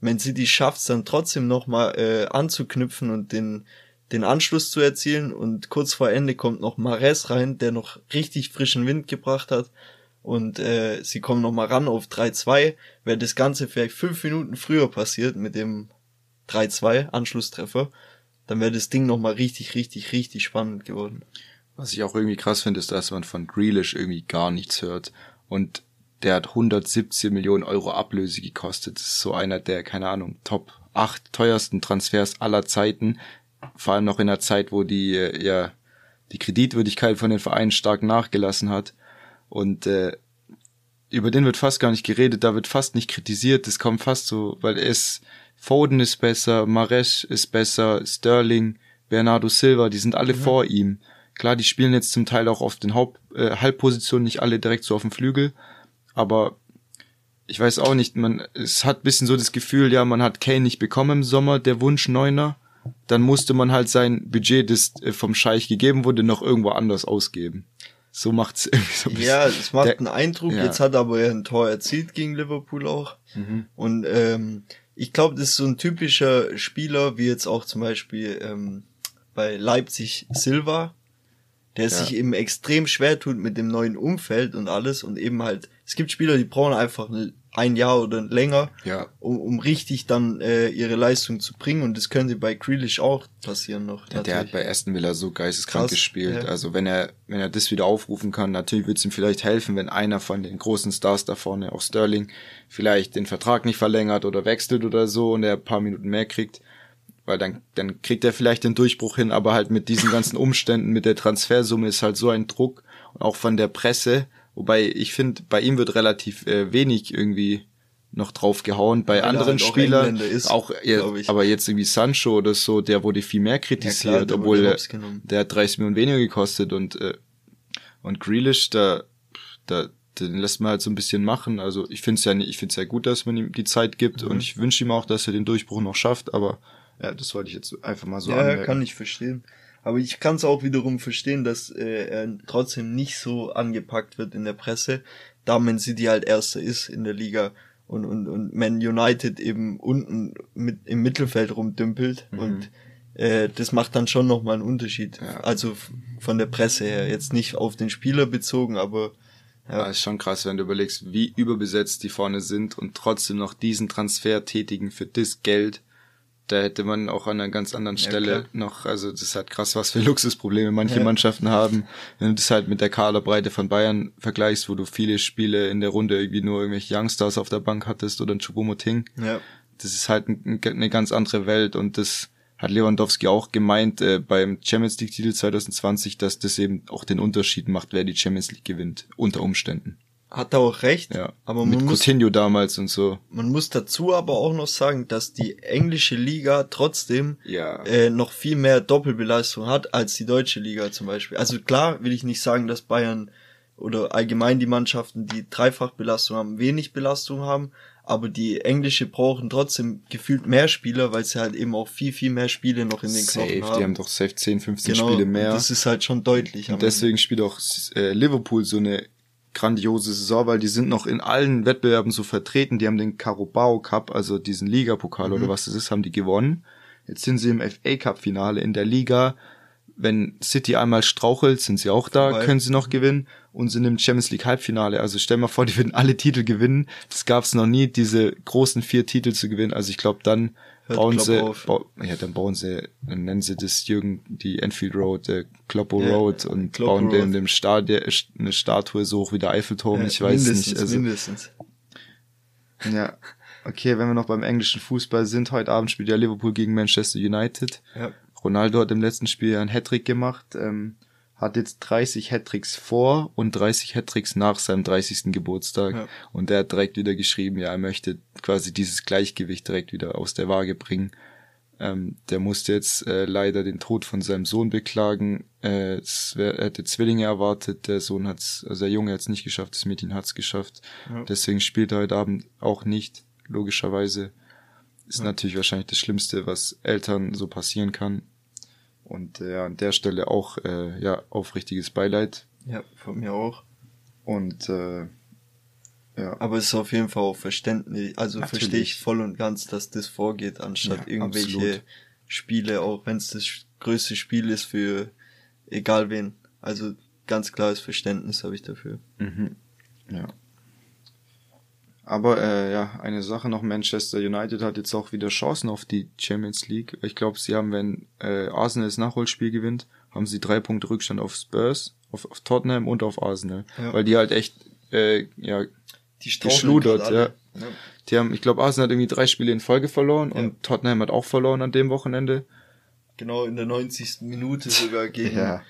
Speaker 2: Man City schafft es dann trotzdem nochmal äh, anzuknüpfen und den, den Anschluss zu erzielen. Und kurz vor Ende kommt noch Mares rein, der noch richtig frischen Wind gebracht hat. Und äh, sie kommen nochmal ran auf 3-2. Wäre das Ganze vielleicht fünf Minuten früher passiert mit dem 3-2 Anschlusstreffer, dann wäre das Ding nochmal richtig, richtig, richtig spannend geworden.
Speaker 1: Was ich auch irgendwie krass finde, ist, dass man von Grealish irgendwie gar nichts hört. Und der hat 117 Millionen Euro Ablöse gekostet. Das ist so einer der, keine Ahnung, Top 8 teuersten Transfers aller Zeiten. Vor allem noch in einer Zeit, wo die, äh, ja, die Kreditwürdigkeit von den Vereinen stark nachgelassen hat. Und äh, über den wird fast gar nicht geredet, da wird fast nicht kritisiert, das kommt fast so, weil er ist, Foden ist besser, Maresch ist besser, Sterling, Bernardo Silva, die sind alle mhm. vor ihm. Klar, die spielen jetzt zum Teil auch auf den Haupt, äh, Halbpositionen, nicht alle direkt so auf dem Flügel, aber ich weiß auch nicht, man, es hat bisschen so das Gefühl, ja, man hat Kane nicht bekommen im Sommer, der Wunsch Neuner. Dann musste man halt sein Budget, das äh, vom Scheich gegeben wurde, noch irgendwo anders ausgeben. So macht's irgendwie so ein
Speaker 2: bisschen. Ja, es macht der, einen Eindruck. Ja. Jetzt hat aber er ein Tor erzielt gegen Liverpool auch. Mhm. Und ähm, ich glaube, das ist so ein typischer Spieler, wie jetzt auch zum Beispiel ähm, bei Leipzig Silva, der ja. sich eben extrem schwer tut mit dem neuen Umfeld und alles und eben halt, es gibt Spieler, die brauchen einfach ein Jahr oder länger, ja. um, um richtig dann äh, ihre Leistung zu bringen und das könnte bei Grealish auch passieren noch.
Speaker 1: Ja, der hat bei Aston Villa so geisteskrank Krass, gespielt, ja. also wenn er wenn er das wieder aufrufen kann, natürlich wird es ihm vielleicht helfen, wenn einer von den großen Stars da vorne, auch Sterling, vielleicht den Vertrag nicht verlängert oder wechselt oder so und er ein paar Minuten mehr kriegt, weil dann, dann kriegt er vielleicht den Durchbruch hin, aber halt mit diesen ganzen Umständen, mit der Transfersumme ist halt so ein Druck und auch von der Presse, wobei ich finde, bei ihm wird relativ äh, wenig irgendwie noch drauf gehauen. Bei Weil anderen halt Spielern ist, auch, aber jetzt irgendwie Sancho oder so, der wurde viel mehr kritisiert, ja, klar, obwohl der, der hat 30 Millionen weniger gekostet und äh, und Grealish, da da den lässt man halt so ein bisschen machen. Also ich finde es ja, ich finde es ja gut, dass man ihm die Zeit gibt mhm. und ich wünsche ihm auch, dass er den Durchbruch noch schafft. Aber ja, das wollte ich jetzt einfach mal so
Speaker 2: ja, anmerken. Ja, kann ich verstehen. Aber ich kann es auch wiederum verstehen, dass äh, er trotzdem nicht so angepackt wird in der Presse, da Man City halt Erster ist in der Liga und, und, und Man United eben unten mit im Mittelfeld rumdümpelt mhm. und äh, das macht dann schon nochmal einen Unterschied. Ja. Also von der Presse her, jetzt nicht auf den Spieler bezogen, aber
Speaker 1: ja. ja, ist schon krass, wenn du überlegst, wie überbesetzt die vorne sind und trotzdem noch diesen Transfer tätigen für das Geld da hätte man auch an einer ganz anderen Stelle ja, noch, also das ist halt krass, was für Luxusprobleme manche ja. Mannschaften haben. Wenn du das halt mit der Kaderbreite von Bayern vergleichst, wo du viele Spiele in der Runde irgendwie nur irgendwelche Youngstars auf der Bank hattest oder ein Chupomoting. Ja. Das ist halt ein, eine ganz andere Welt und das hat Lewandowski auch gemeint äh, beim Champions League Titel 2020, dass das eben auch den Unterschied macht, wer die Champions League gewinnt, unter Umständen
Speaker 2: hat er auch recht. Ja.
Speaker 1: Aber man Mit muss, Coutinho damals und so.
Speaker 2: Man muss dazu aber auch noch sagen, dass die englische Liga trotzdem ja. äh, noch viel mehr Doppelbelastung hat als die deutsche Liga zum Beispiel. Also klar will ich nicht sagen, dass Bayern oder allgemein die Mannschaften, die Dreifachbelastung haben, wenig Belastung haben, aber die englische brauchen trotzdem gefühlt mehr Spieler, weil sie halt eben auch viel, viel mehr Spiele noch in den
Speaker 1: safe, Knochen haben. Die haben doch safe 10, 15 genau, Spiele mehr.
Speaker 2: Das ist halt schon deutlich.
Speaker 1: Und deswegen spielt auch äh, Liverpool so eine grandiose Saison, weil die sind noch in allen Wettbewerben so vertreten. Die haben den Carabao Cup, also diesen Ligapokal mhm. oder was das ist, haben die gewonnen. Jetzt sind sie im FA Cup Finale in der Liga. Wenn City einmal strauchelt, sind sie auch da, Weil. können sie noch gewinnen und sind im Champions League Halbfinale. Also stell mal vor, die würden alle Titel gewinnen. Das gab es noch nie, diese großen vier Titel zu gewinnen. Also ich glaube, dann Hört bauen Klopp sie, ba ja, dann bauen sie, dann nennen sie das Jürgen die Enfield Road, äh, Kloppo ja, Road und Kloppo bauen dem, dem Stadion eine Statue so hoch wie der Eiffelturm. Ja, ich weiß nicht. Also, mindestens. Ja. Okay, wenn wir noch beim englischen Fußball sind, heute Abend spielt ja Liverpool gegen Manchester United. Ja. Ronaldo hat im letzten Spiel einen Hattrick gemacht, ähm, hat jetzt 30 Hattricks vor und 30 Hattricks nach seinem 30. Geburtstag. Ja. Und er hat direkt wieder geschrieben, ja, er möchte quasi dieses Gleichgewicht direkt wieder aus der Waage bringen. Ähm, der musste jetzt äh, leider den Tod von seinem Sohn beklagen. Äh, es wär, er hätte Zwillinge erwartet. Der Sohn hat's, also der Junge hat's nicht geschafft, das Mädchen hat's geschafft. Ja. Deswegen spielt er heute Abend auch nicht, logischerweise. Ist ja. natürlich wahrscheinlich das Schlimmste, was Eltern so passieren kann. Und äh, an der Stelle auch äh, ja aufrichtiges Beileid.
Speaker 2: Ja, von mir auch.
Speaker 1: Und äh,
Speaker 2: ja. Aber es ist auf jeden Fall auch verständlich, also verstehe ich voll und ganz, dass das vorgeht, anstatt ja, irgendwelche absolut. Spiele, auch wenn es das größte Spiel ist für egal wen. Also ganz klares Verständnis habe ich dafür.
Speaker 1: Mhm. Ja. Aber äh, ja, eine Sache noch, Manchester United hat jetzt auch wieder Chancen auf die Champions League. Ich glaube, sie haben, wenn äh, Arsenal das Nachholspiel gewinnt, haben sie drei Punkte Rückstand auf Spurs, auf, auf Tottenham und auf Arsenal. Ja. Weil die halt echt äh, ja, die geschludert, ja. ja. Die haben, ich glaube, Arsenal hat irgendwie drei Spiele in Folge verloren ja. und Tottenham hat auch verloren an dem Wochenende.
Speaker 2: Genau, in der 90. Minute sogar gegen,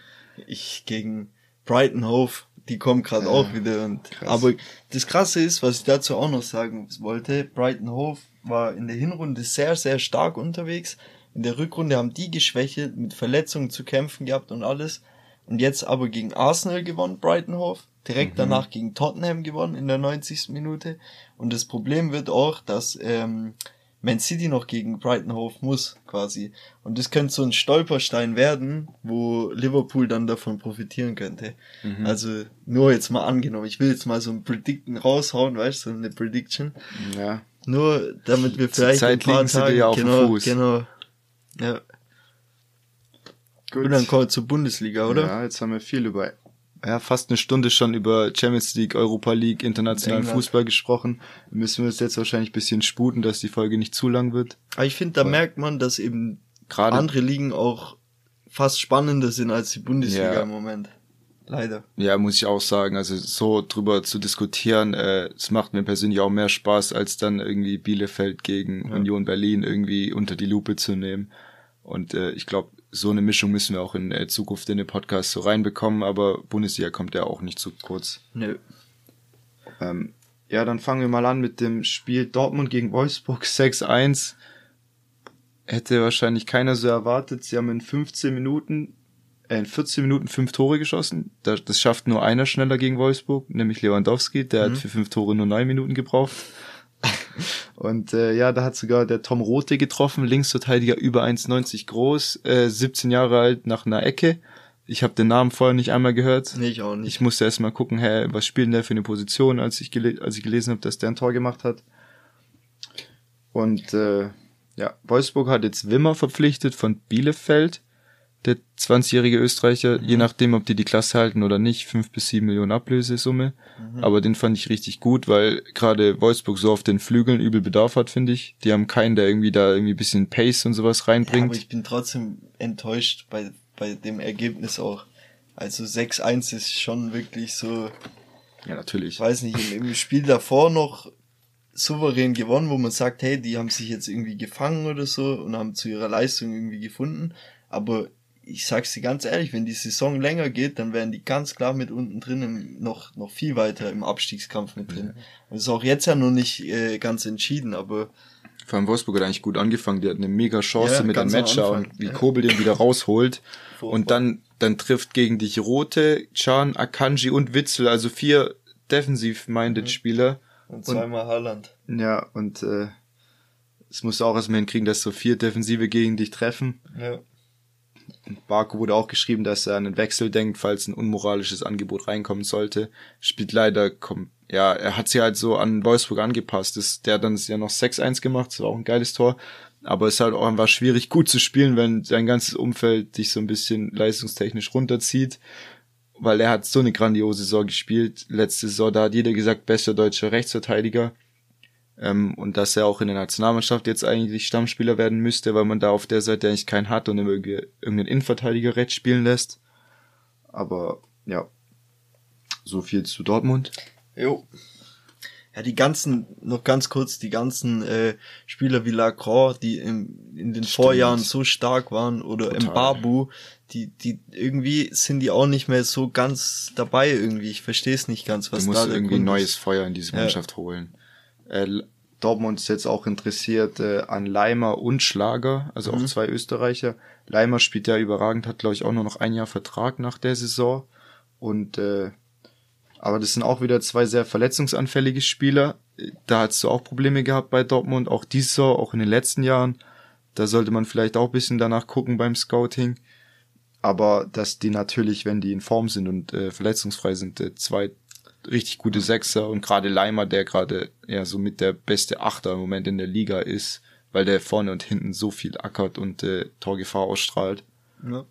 Speaker 2: ich, gegen Brighton Hove. Die kommen gerade ja, auch wieder und, krass. aber das krasse ist, was ich dazu auch noch sagen wollte, Brighton Hove war in der Hinrunde sehr, sehr stark unterwegs. In der Rückrunde haben die geschwächelt, mit Verletzungen zu kämpfen gehabt und alles. Und jetzt aber gegen Arsenal gewonnen, Brighton Hove. Direkt mhm. danach gegen Tottenham gewonnen in der 90. Minute. Und das Problem wird auch, dass ähm, Man City noch gegen Brighton Hove muss, quasi. Und das könnte so ein Stolperstein werden, wo Liverpool dann davon profitieren könnte. Mhm. Also nur jetzt mal angenommen, ich will jetzt mal so ein Predicten raushauen, weißt du, so eine Prediction. Ja. Nur damit wir vielleicht ein paar Tage, ja genau, genau. Ja. Gut. Und dann kommen wir zur Bundesliga, oder?
Speaker 1: Ja, jetzt haben wir viel über ja, fast eine Stunde schon über Champions League, Europa League, internationalen Fußball gesprochen. Müssen wir uns jetzt wahrscheinlich bisschen sputen, dass die Folge nicht zu lang wird.
Speaker 2: Aber ich finde, da Aber merkt man, dass eben gerade andere Ligen auch fast spannender sind als die Bundesliga ja. im Moment. Leider.
Speaker 1: Ja, muss ich auch sagen. Also so drüber zu diskutieren, äh, es macht mir persönlich auch mehr Spaß, als dann irgendwie Bielefeld gegen ja. Union Berlin irgendwie unter die Lupe zu nehmen. Und äh, ich glaube, so eine Mischung müssen wir auch in äh, Zukunft in den Podcast so reinbekommen, aber Bundesliga kommt ja auch nicht zu kurz. Nö. Ähm, ja, dann fangen wir mal an mit dem Spiel Dortmund gegen Wolfsburg 6-1. Hätte wahrscheinlich keiner so erwartet. Sie haben in 15 Minuten, äh, in 14 Minuten fünf Tore geschossen. Das, das schafft nur einer schneller gegen Wolfsburg, nämlich Lewandowski. Der mhm. hat für fünf Tore nur neun Minuten gebraucht. Und äh, ja, da hat sogar der Tom Rote getroffen, Linksverteidiger über 1,90 groß, äh, 17 Jahre alt nach einer Ecke. Ich habe den Namen vorher nicht einmal gehört.
Speaker 2: Nee, ich auch nicht.
Speaker 1: Ich musste erst mal gucken, hä, was spielt denn der für eine Position, als ich, gele als ich gelesen habe, dass der ein Tor gemacht hat. Und äh, ja, Wolfsburg hat jetzt Wimmer verpflichtet von Bielefeld der 20-jährige Österreicher, mhm. je nachdem, ob die die Klasse halten oder nicht, fünf bis sieben Millionen Ablösesumme. Mhm. Aber den fand ich richtig gut, weil gerade Wolfsburg so auf den Flügeln übel Bedarf hat, finde ich. Die haben keinen, der irgendwie da irgendwie bisschen Pace und sowas reinbringt. Ja, aber
Speaker 2: ich bin trotzdem enttäuscht bei, bei dem Ergebnis auch. Also 6-1 ist schon wirklich so.
Speaker 1: Ja, natürlich.
Speaker 2: Ich weiß nicht, im, im Spiel davor noch souverän gewonnen, wo man sagt, hey, die haben sich jetzt irgendwie gefangen oder so und haben zu ihrer Leistung irgendwie gefunden. Aber ich sag's dir ganz ehrlich, wenn die Saison länger geht, dann werden die ganz klar mit unten drin noch, noch viel weiter im Abstiegskampf mit drin. Ja. Das ist auch jetzt ja noch nicht äh, ganz entschieden, aber.
Speaker 1: Vor allem Wolfsburg hat eigentlich gut angefangen, die hat eine mega Chance ja, mit dem Matcher und wie ja. Kobel den wieder rausholt. und dann, dann trifft gegen dich Rote, Chan, Akanji und Witzel, also vier defensiv-minded mhm. Spieler.
Speaker 2: Und zweimal Haaland.
Speaker 1: Ja, und äh, es muss auch erstmal hinkriegen, dass so vier Defensive gegen dich treffen. Ja. Barco wurde auch geschrieben, dass er an einen Wechsel denkt, falls ein unmoralisches Angebot reinkommen sollte. Spielt leider, komm, ja, er hat sich halt so an Wolfsburg angepasst. Das, der hat dann ja noch 6-1 gemacht, das war auch ein geiles Tor. Aber es ist halt auch einfach schwierig, gut zu spielen, wenn sein ganzes Umfeld dich so ein bisschen leistungstechnisch runterzieht. Weil er hat so eine grandiose Saison gespielt. Letzte Saison, da hat jeder gesagt, bester deutscher Rechtsverteidiger. Ähm, und dass er auch in der Nationalmannschaft jetzt eigentlich Stammspieler werden müsste, weil man da auf der Seite eigentlich keinen hat und irgendwie irgendeinen Innenverteidiger recht spielen lässt. Aber ja, so viel zu Dortmund.
Speaker 2: Jo. ja, die ganzen, noch ganz kurz, die ganzen äh, Spieler wie Lacroix, die im, in den Stimmt. Vorjahren so stark waren, oder Total. Mbabu, die, die irgendwie sind die auch nicht mehr so ganz dabei irgendwie. Ich verstehe es nicht ganz,
Speaker 1: was du musst da irgendwie Grund neues Feuer in diese Mannschaft ja. holen. Äh, Dortmund ist jetzt auch interessiert äh, an Leimer und Schlager, also mhm. auch zwei Österreicher. Leimer spielt ja überragend, hat glaube ich auch nur noch ein Jahr Vertrag nach der Saison und äh, aber das sind auch wieder zwei sehr verletzungsanfällige Spieler. Da hast du auch Probleme gehabt bei Dortmund, auch dieses Jahr, auch in den letzten Jahren. Da sollte man vielleicht auch bisschen danach gucken beim Scouting. Aber dass die natürlich, wenn die in Form sind und äh, verletzungsfrei sind, äh, zwei richtig gute Sechser und gerade Leimer, der gerade ja so mit der beste Achter im Moment in der Liga ist, weil der vorne und hinten so viel ackert und äh, Torgefahr ausstrahlt.
Speaker 2: Ja.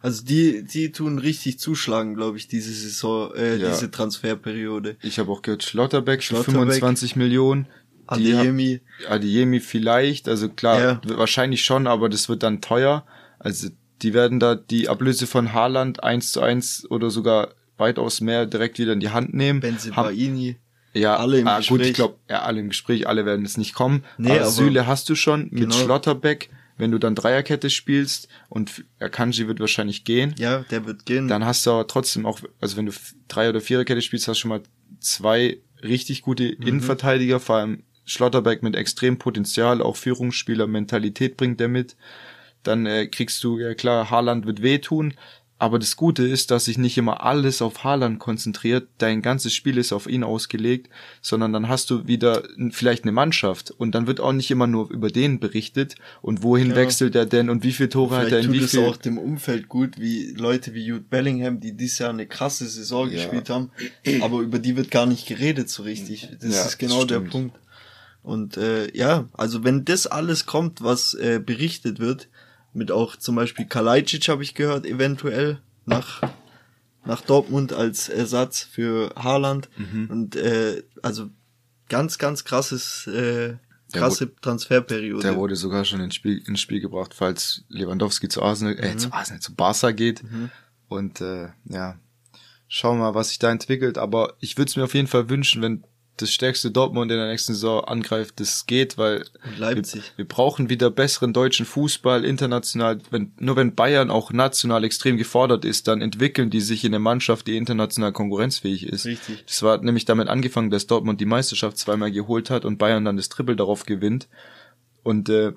Speaker 2: Also die, die tun richtig zuschlagen, glaube ich, diese Saison, äh, ja. diese Transferperiode.
Speaker 1: Ich habe auch gehört, Schlotterbeck, Schlotterbeck 25 Millionen. Adiemi. Adiemi vielleicht, also klar, ja. wahrscheinlich schon, aber das wird dann teuer. Also die werden da die Ablöse von Haaland eins zu eins oder sogar weitaus mehr direkt wieder in die Hand nehmen. Benzibaini. Ja, alle im ah, Gespräch. gut, ich glaube, ja, alle im Gespräch, alle werden es nicht kommen. Nee, aber, Süle hast du schon mit genau. Schlotterbeck wenn du dann Dreierkette spielst und Akanji wird wahrscheinlich gehen.
Speaker 2: Ja, der wird gehen.
Speaker 1: Dann hast du aber trotzdem auch, also wenn du Drei- oder Viererkette spielst, hast du schon mal zwei richtig gute mhm. Innenverteidiger, vor allem Schlotterbeck mit extrem Potenzial, auch Führungsspieler, Mentalität bringt er mit. Dann äh, kriegst du, ja klar, Haaland wird wehtun, aber das Gute ist, dass sich nicht immer alles auf Haaland konzentriert, dein ganzes Spiel ist auf ihn ausgelegt, sondern dann hast du wieder vielleicht eine Mannschaft und dann wird auch nicht immer nur über den berichtet und wohin ja. wechselt er denn und wie viele Tore vielleicht hat er in
Speaker 2: tut
Speaker 1: wie
Speaker 2: viel. es auch dem Umfeld gut, wie Leute wie Jude Bellingham, die dieses Jahr eine krasse Saison ja. gespielt haben, aber über die wird gar nicht geredet so richtig. Das ja, ist genau der Punkt. Und äh, ja, also wenn das alles kommt, was äh, berichtet wird, mit auch zum Beispiel Kalajdzic habe ich gehört, eventuell nach, nach Dortmund als Ersatz für Haaland. Mhm. Und äh, also ganz, ganz krasses, äh, krasse der Transferperiode.
Speaker 1: Der wurde sogar schon ins Spiel, ins Spiel gebracht, falls Lewandowski zu Arsenal, äh, mhm. zu Arsenal, zu Barca geht. Mhm. Und äh, ja, schauen wir mal, was sich da entwickelt. Aber ich würde es mir auf jeden Fall wünschen, wenn das stärkste Dortmund in der nächsten Saison angreift, das geht, weil. Wir, wir, brauchen wieder besseren deutschen Fußball international. Wenn, nur wenn Bayern auch national extrem gefordert ist, dann entwickeln die sich in eine Mannschaft, die international konkurrenzfähig ist.
Speaker 2: Richtig.
Speaker 1: Das war nämlich damit angefangen, dass Dortmund die Meisterschaft zweimal geholt hat und Bayern dann das Triple darauf gewinnt. Und äh,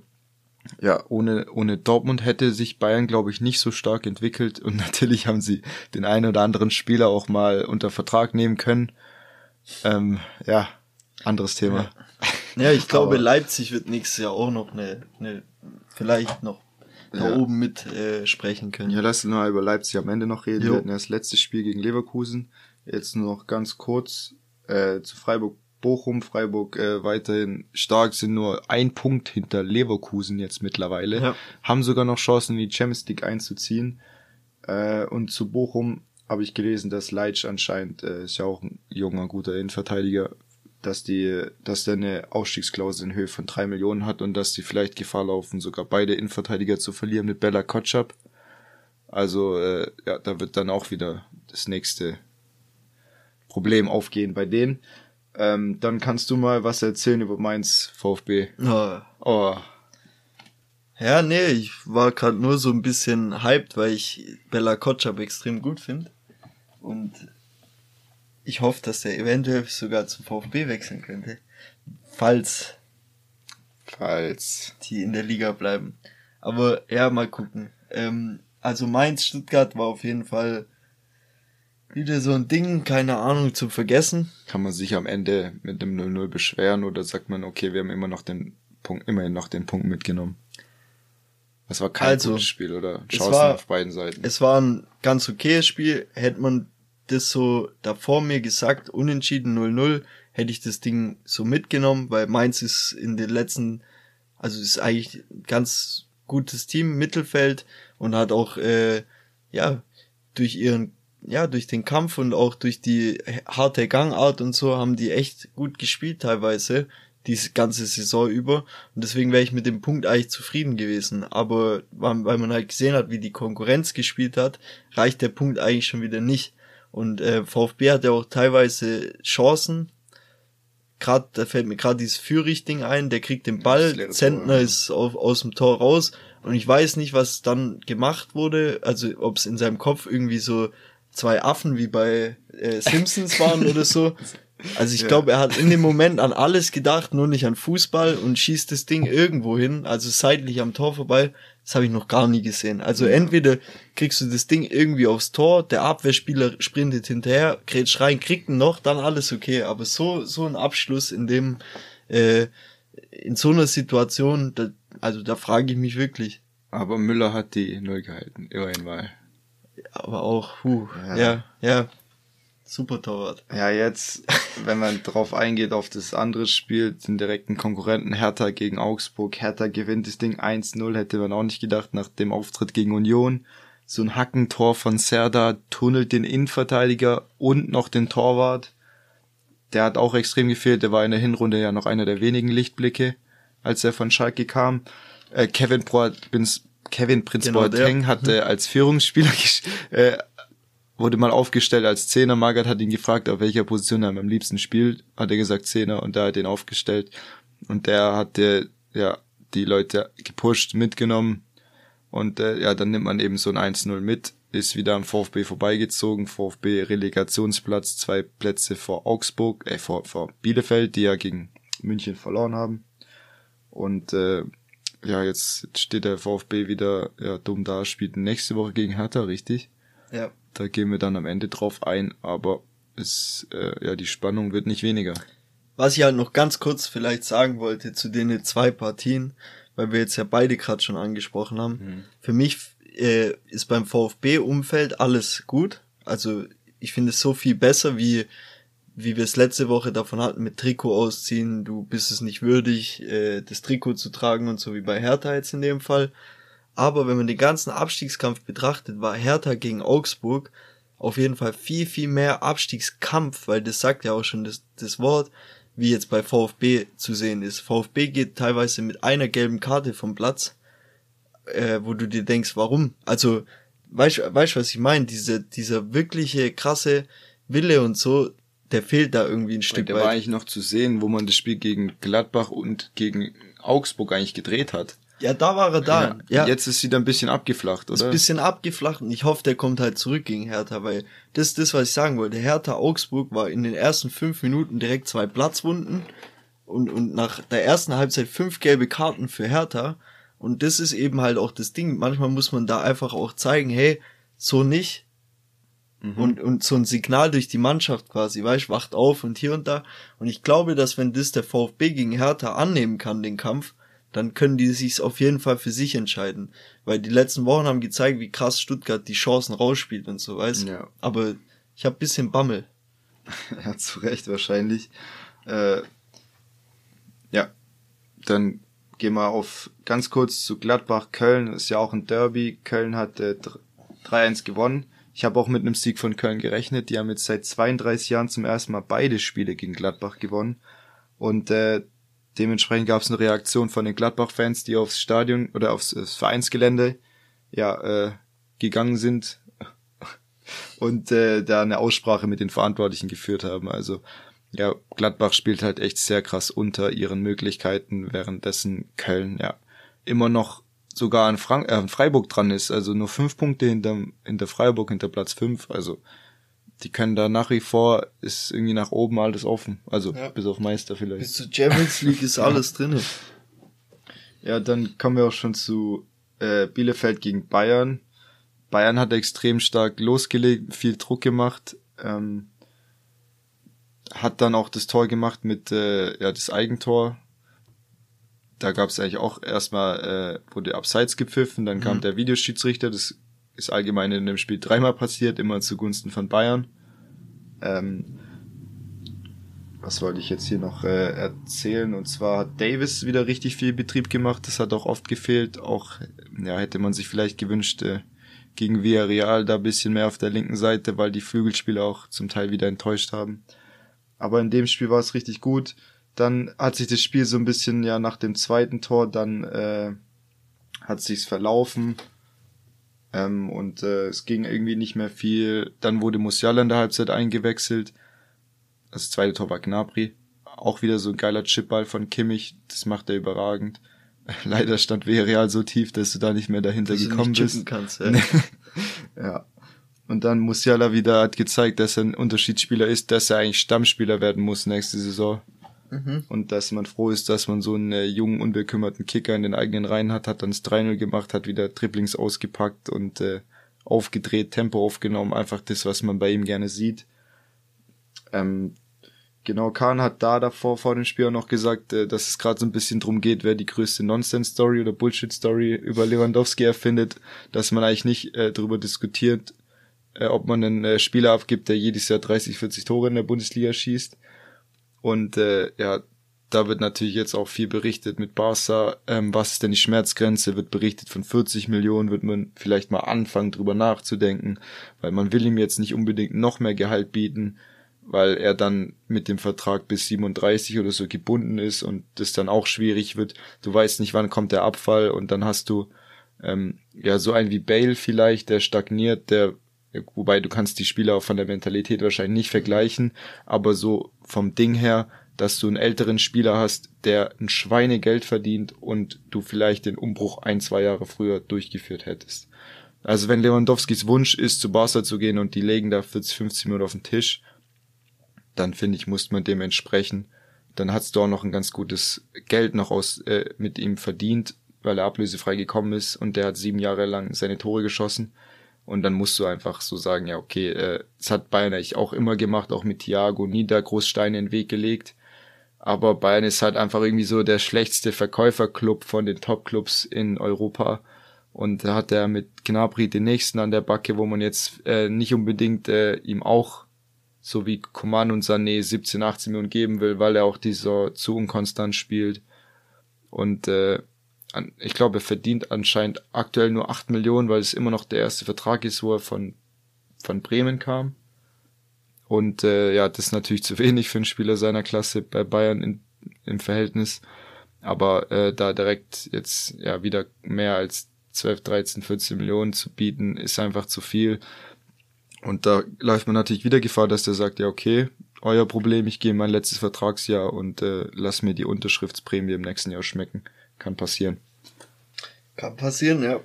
Speaker 1: ja, ohne, ohne Dortmund hätte sich Bayern, glaube ich, nicht so stark entwickelt. Und natürlich haben sie den einen oder anderen Spieler auch mal unter Vertrag nehmen können ähm, ja, anderes Thema.
Speaker 2: Ja, ich glaube, Leipzig wird nächstes Jahr auch noch eine, eine vielleicht noch da ja. oben mit äh, sprechen können.
Speaker 1: Ja, lass uns mal über Leipzig am Ende noch reden. Jo. Wir hatten ja das letzte Spiel gegen Leverkusen. Jetzt nur noch ganz kurz äh, zu Freiburg. Bochum, Freiburg äh, weiterhin stark, sind nur ein Punkt hinter Leverkusen jetzt mittlerweile. Ja. Haben sogar noch Chancen, in die Champions League einzuziehen. Äh, und zu Bochum habe ich gelesen, dass Leitsch anscheinend, äh, ist ja auch ein junger, guter Innenverteidiger, dass die, dass der eine Ausstiegsklausel in Höhe von drei Millionen hat und dass die vielleicht Gefahr laufen, sogar beide Innenverteidiger zu verlieren mit Bella Kotschap. Also, äh, ja, da wird dann auch wieder das nächste Problem aufgehen bei denen. Ähm, dann kannst du mal was erzählen über Mainz VfB.
Speaker 2: Oh. oh. Ja, nee, ich war gerade nur so ein bisschen hyped, weil ich Bella Kotschap extrem gut finde. Und ich hoffe, dass er eventuell sogar zum VfB wechseln könnte. Falls.
Speaker 1: Falls.
Speaker 2: Die in der Liga bleiben. Aber ja, mal gucken. Ähm, also Mainz, Stuttgart war auf jeden Fall wieder so ein Ding, keine Ahnung, zum Vergessen.
Speaker 1: Kann man sich am Ende mit dem 0-0 beschweren oder sagt man, okay, wir haben immer noch den Punkt, immerhin noch den Punkt mitgenommen? Es war kein also, gutes Spiel oder Chancen war, auf beiden Seiten.
Speaker 2: Es war ein ganz okayes Spiel. Hätte man das so davor mir gesagt, unentschieden 0-0, hätte ich das Ding so mitgenommen, weil Mainz ist in den letzten, also ist eigentlich ein ganz gutes Team, Mittelfeld und hat auch, äh, ja, durch ihren, ja, durch den Kampf und auch durch die harte Gangart und so haben die echt gut gespielt teilweise, diese ganze Saison über. Und deswegen wäre ich mit dem Punkt eigentlich zufrieden gewesen. Aber weil man halt gesehen hat, wie die Konkurrenz gespielt hat, reicht der Punkt eigentlich schon wieder nicht. Und äh, VfB hat ja auch teilweise Chancen. Gerade, da fällt mir gerade dieses Führig-Ding ein, der kriegt den Ball, Zentner ist auf, aus dem Tor raus. Und ich weiß nicht, was dann gemacht wurde, also ob es in seinem Kopf irgendwie so zwei Affen wie bei äh, Simpsons waren oder so. Also ich ja. glaube, er hat in dem Moment an alles gedacht, nur nicht an Fußball und schießt das Ding irgendwo hin, also seitlich am Tor vorbei. Das habe ich noch gar nie gesehen. Also entweder kriegst du das Ding irgendwie aufs Tor, der Abwehrspieler sprintet hinterher, grätscht rein, kriegt ihn noch, dann alles okay. Aber so so ein Abschluss in dem äh, in so einer Situation, da, also da frage ich mich wirklich.
Speaker 1: Aber Müller hat die Null gehalten, immerhin mal.
Speaker 2: Aber auch, huh, ja, ja, ja. Super Torwart.
Speaker 1: Ja, jetzt, wenn man drauf eingeht, auf das andere Spiel, den direkten Konkurrenten Hertha gegen Augsburg. Hertha gewinnt das Ding 1-0, hätte man auch nicht gedacht, nach dem Auftritt gegen Union. So ein Hackentor von Serda tunnelt den Innenverteidiger und noch den Torwart. Der hat auch extrem gefehlt, der war in der Hinrunde ja noch einer der wenigen Lichtblicke, als er von Schalke kam. Äh, Kevin, Pro, Kevin Prinz genau, Boateng hatte mhm. als Führungsspieler äh, wurde mal aufgestellt als Zehner. Margaret hat ihn gefragt, auf welcher Position er am liebsten spielt. Hat er gesagt Zehner und da hat ihn aufgestellt. Und der hat der, ja, die Leute gepusht, mitgenommen. Und äh, ja, dann nimmt man eben so ein 1-0 mit, ist wieder am VfB vorbeigezogen. VfB Relegationsplatz, zwei Plätze vor Augsburg, äh, vor, vor Bielefeld, die ja gegen München verloren haben. Und äh, ja, jetzt steht der VfB wieder ja, dumm da, spielt nächste Woche gegen Hertha, richtig? Ja. Da gehen wir dann am Ende drauf ein, aber es, äh, ja, die Spannung wird nicht weniger.
Speaker 2: Was ich halt noch ganz kurz vielleicht sagen wollte zu den zwei Partien, weil wir jetzt ja beide gerade schon angesprochen haben. Mhm. Für mich äh, ist beim VfB-Umfeld alles gut. Also ich finde es so viel besser, wie wie wir es letzte Woche davon hatten, mit Trikot ausziehen, du bist es nicht würdig, äh, das Trikot zu tragen und so wie bei Hertha jetzt in dem Fall. Aber wenn man den ganzen Abstiegskampf betrachtet, war Hertha gegen Augsburg auf jeden Fall viel, viel mehr Abstiegskampf, weil das sagt ja auch schon das, das Wort, wie jetzt bei VfB zu sehen ist. VfB geht teilweise mit einer gelben Karte vom Platz, äh, wo du dir denkst, warum? Also, weißt du, weißt, was ich meine? Diese, dieser wirkliche krasse Wille und so, der fehlt da irgendwie ein Stück
Speaker 1: der weit. Der war eigentlich noch zu sehen, wo man das Spiel gegen Gladbach und gegen Augsburg eigentlich gedreht hat.
Speaker 2: Ja, da war er da. Ja, ja.
Speaker 1: Jetzt ist sie da ein bisschen abgeflacht, oder?
Speaker 2: Ist ein bisschen abgeflacht und ich hoffe, der kommt halt zurück gegen Hertha, weil das ist das, was ich sagen wollte. Hertha Augsburg war in den ersten fünf Minuten direkt zwei Platzwunden und, und nach der ersten Halbzeit fünf gelbe Karten für Hertha. Und das ist eben halt auch das Ding. Manchmal muss man da einfach auch zeigen, hey, so nicht. Mhm. Und, und so ein Signal durch die Mannschaft quasi, weißt, wacht auf und hier und da. Und ich glaube, dass wenn das der VfB gegen Hertha annehmen kann, den Kampf, dann können die sich auf jeden Fall für sich entscheiden. Weil die letzten Wochen haben gezeigt, wie krass Stuttgart die Chancen rausspielt und so, weißt Ja. Aber ich hab bisschen Bammel.
Speaker 1: ja, zu Recht wahrscheinlich. Äh, ja, dann gehen wir auf ganz kurz zu Gladbach. Köln ist ja auch ein Derby. Köln hat äh, 3-1 gewonnen. Ich habe auch mit einem Sieg von Köln gerechnet. Die haben jetzt seit 32 Jahren zum ersten Mal beide Spiele gegen Gladbach gewonnen. Und äh, Dementsprechend gab es eine Reaktion von den Gladbach-Fans, die aufs Stadion oder aufs Vereinsgelände ja äh, gegangen sind und äh, da eine Aussprache mit den Verantwortlichen geführt haben. Also ja, Gladbach spielt halt echt sehr krass unter ihren Möglichkeiten, währenddessen Köln ja immer noch sogar an, Frank äh, an Freiburg dran ist. Also nur fünf Punkte hinter, hinter Freiburg, hinter Platz fünf. Also die können da nach wie vor, ist irgendwie nach oben alles offen. Also ja. bis auf Meister vielleicht. Bis
Speaker 2: zur Champions League ist alles drin.
Speaker 1: Ja, dann kommen wir auch schon zu äh, Bielefeld gegen Bayern. Bayern hat extrem stark losgelegt, viel Druck gemacht, ähm, hat dann auch das Tor gemacht mit äh, ja das Eigentor. Da gab es eigentlich auch erstmal äh, wurde abseits gepfiffen, dann kam mhm. der Videoschiedsrichter, das ist allgemein in dem Spiel dreimal passiert, immer zugunsten von Bayern. Ähm, was wollte ich jetzt hier noch äh, erzählen? Und zwar hat Davis wieder richtig viel Betrieb gemacht. Das hat auch oft gefehlt. Auch ja, hätte man sich vielleicht gewünscht äh, gegen Villarreal da bisschen mehr auf der linken Seite, weil die Flügelspieler auch zum Teil wieder enttäuscht haben. Aber in dem Spiel war es richtig gut. Dann hat sich das Spiel so ein bisschen ja nach dem zweiten Tor dann äh, hat sich's verlaufen ähm, und äh, es ging irgendwie nicht mehr viel. Dann wurde Musiala in der Halbzeit eingewechselt. Das zweite Tor war Gnabry. auch wieder so ein geiler Chipball von Kimmich, das macht er überragend. Leider stand Villarreal so tief, dass du da nicht mehr dahinter dass gekommen du nicht bist. Kannst, ja. ja. Und dann Musiala wieder hat gezeigt, dass er ein Unterschiedsspieler ist, dass er eigentlich Stammspieler werden muss nächste Saison. Mhm. Und dass man froh ist, dass man so einen äh, jungen, unbekümmerten Kicker in den eigenen Reihen hat, hat dann das 3-0 gemacht, hat wieder Triplings ausgepackt und äh, aufgedreht, Tempo aufgenommen, einfach das, was man bei ihm gerne sieht. Ähm, genau, Kahn hat da davor vor dem Spiel auch noch gesagt, äh, dass es gerade so ein bisschen drum geht, wer die größte Nonsense-Story oder Bullshit-Story über Lewandowski erfindet, dass man eigentlich nicht äh, darüber diskutiert, äh, ob man einen äh, Spieler abgibt, der jedes Jahr 30, 40 Tore in der Bundesliga schießt. Und äh, ja, da wird natürlich jetzt auch viel berichtet mit Barca. Ähm, was ist denn die Schmerzgrenze? Wird berichtet von 40 Millionen, wird man vielleicht mal anfangen, drüber nachzudenken, weil man will ihm jetzt nicht unbedingt noch mehr Gehalt bieten, weil er dann mit dem Vertrag bis 37 oder so gebunden ist und das dann auch schwierig wird. Du weißt nicht, wann kommt der Abfall und dann hast du ähm, ja so ein wie Bale vielleicht, der stagniert, der wobei du kannst die Spieler auch von der Mentalität wahrscheinlich nicht vergleichen, aber so vom Ding her, dass du einen älteren Spieler hast, der ein Schweinegeld verdient und du vielleicht den Umbruch ein, zwei Jahre früher durchgeführt hättest. Also wenn Lewandowskis Wunsch ist, zu Barca zu gehen und die legen da 40, 50 Minuten auf den Tisch, dann finde ich, muss man dementsprechend, dann hast du auch noch ein ganz gutes Geld noch aus äh, mit ihm verdient, weil er ablösefrei gekommen ist und der hat sieben Jahre lang seine Tore geschossen. Und dann musst du einfach so sagen, ja, okay, äh, das hat Bayern eigentlich auch immer gemacht, auch mit Thiago, nie da Großsteine in den Weg gelegt. Aber Bayern ist halt einfach irgendwie so der schlechteste Verkäuferclub von den Topclubs in Europa. Und da hat er mit Gnabry den nächsten an der Backe, wo man jetzt äh, nicht unbedingt äh, ihm auch so wie Coman und Sané 17, 18 Millionen geben will, weil er auch dieser zu unkonstant spielt. Und äh, ich glaube, er verdient anscheinend aktuell nur 8 Millionen, weil es immer noch der erste Vertrag ist, wo er von, von Bremen kam. Und äh, ja, das ist natürlich zu wenig für einen Spieler seiner Klasse bei Bayern in, im Verhältnis. Aber äh, da direkt jetzt ja wieder mehr als 12, 13, 14 Millionen zu bieten, ist einfach zu viel. Und da läuft man natürlich wieder Gefahr, dass der sagt, ja okay, euer Problem, ich gehe mein letztes Vertragsjahr und äh, lass mir die Unterschriftsprämie im nächsten Jahr schmecken. Kann passieren.
Speaker 2: Kann passieren, ja.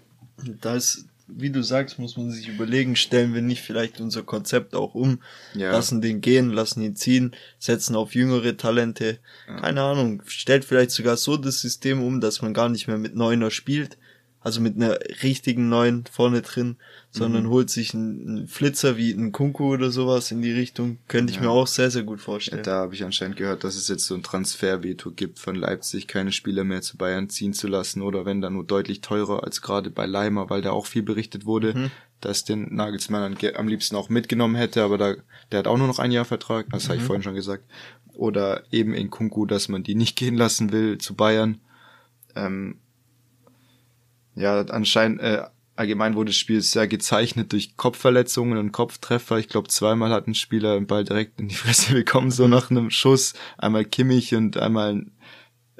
Speaker 2: Da ist, wie du sagst, muss man sich überlegen, stellen wir nicht vielleicht unser Konzept auch um, ja. lassen den gehen, lassen ihn ziehen, setzen auf jüngere Talente. Ja. Keine Ahnung, stellt vielleicht sogar so das System um, dass man gar nicht mehr mit Neuner spielt, also mit einer richtigen Neuen vorne drin, sondern mhm. holt sich einen, Flitzer wie einen Kunku oder sowas in die Richtung. Könnte ich ja. mir auch sehr, sehr gut vorstellen. Ja,
Speaker 1: da habe ich anscheinend gehört, dass es jetzt so ein Transferveto gibt von Leipzig, keine Spieler mehr zu Bayern ziehen zu lassen oder wenn dann nur deutlich teurer als gerade bei Leimer, weil da auch viel berichtet wurde, mhm. dass den Nagelsmann am liebsten auch mitgenommen hätte, aber da, der hat auch nur noch ein Jahr Vertrag, das mhm. habe ich vorhin schon gesagt. Oder eben in Kunku, dass man die nicht gehen lassen will zu Bayern. Ähm, ja, anscheinend, äh, allgemein wurde das Spiel sehr gezeichnet durch Kopfverletzungen und Kopftreffer. Ich glaube, zweimal hat ein Spieler den Ball direkt in die Fresse bekommen, so nach einem Schuss. Einmal Kimmich und einmal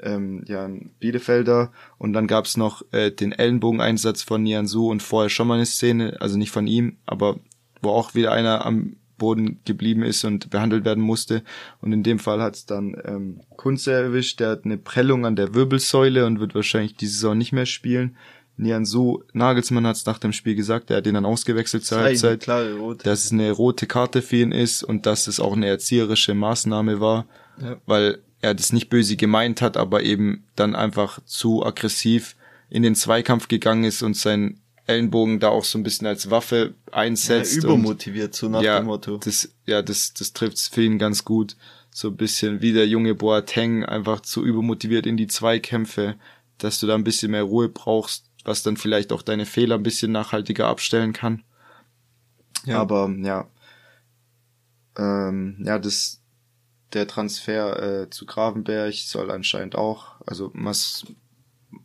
Speaker 1: ähm, ja, ein Bielefelder. Und dann gab's noch äh, den Ellenbogeneinsatz von Nianzu und vorher schon mal eine Szene, also nicht von ihm, aber wo auch wieder einer am Boden geblieben ist und behandelt werden musste. Und in dem Fall hat's dann ähm, Kunze erwischt, der hat eine Prellung an der Wirbelsäule und wird wahrscheinlich diese Saison nicht mehr spielen. Nian Su, Nagelsmann hat es nach dem Spiel gesagt, er hat ihn dann ausgewechselt zur Halbzeit, dass es eine rote Karte für ihn ist und dass es auch eine erzieherische Maßnahme war, ja. weil er das nicht böse gemeint hat, aber eben dann einfach zu aggressiv in den Zweikampf gegangen ist und sein Ellenbogen da auch so ein bisschen als Waffe einsetzt.
Speaker 2: Ja, übermotiviert, so nach
Speaker 1: ja,
Speaker 2: dem Motto.
Speaker 1: Das, ja, das, das trifft für ihn ganz gut. So ein bisschen wie der junge Boateng, einfach zu übermotiviert in die Zweikämpfe, dass du da ein bisschen mehr Ruhe brauchst was dann vielleicht auch deine Fehler ein bisschen nachhaltiger abstellen kann. Ja. Aber ja, ähm, ja, das der Transfer äh, zu Gravenberg soll anscheinend auch, also Mas,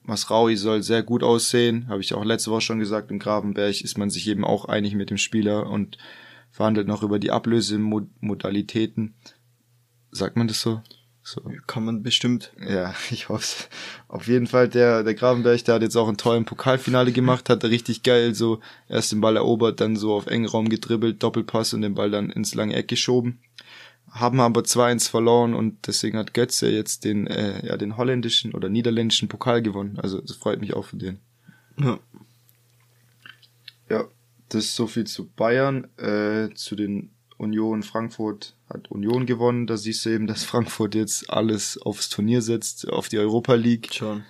Speaker 1: Masraui soll sehr gut aussehen, habe ich auch letzte Woche schon gesagt. Im Gravenberg ist man sich eben auch einig mit dem Spieler und verhandelt noch über die Ablösemodalitäten. Sagt man das so?
Speaker 2: So. Kann man bestimmt.
Speaker 1: Ja, ich hoffe Auf jeden Fall, der, der Gravenberg, der hat jetzt auch einen tollen Pokalfinale gemacht, hat er richtig geil so erst den Ball erobert, dann so auf engen Raum gedribbelt, Doppelpass und den Ball dann ins lange Eck geschoben. haben aber 2-1 verloren und deswegen hat Götze jetzt den, äh, ja, den holländischen oder niederländischen Pokal gewonnen. Also das freut mich auch für den. Ja. Ja, das ist so viel zu Bayern. Äh, zu den Union Frankfurt hat Union gewonnen. Da siehst du eben, dass Frankfurt jetzt alles aufs Turnier setzt, auf die Europa League. Schon.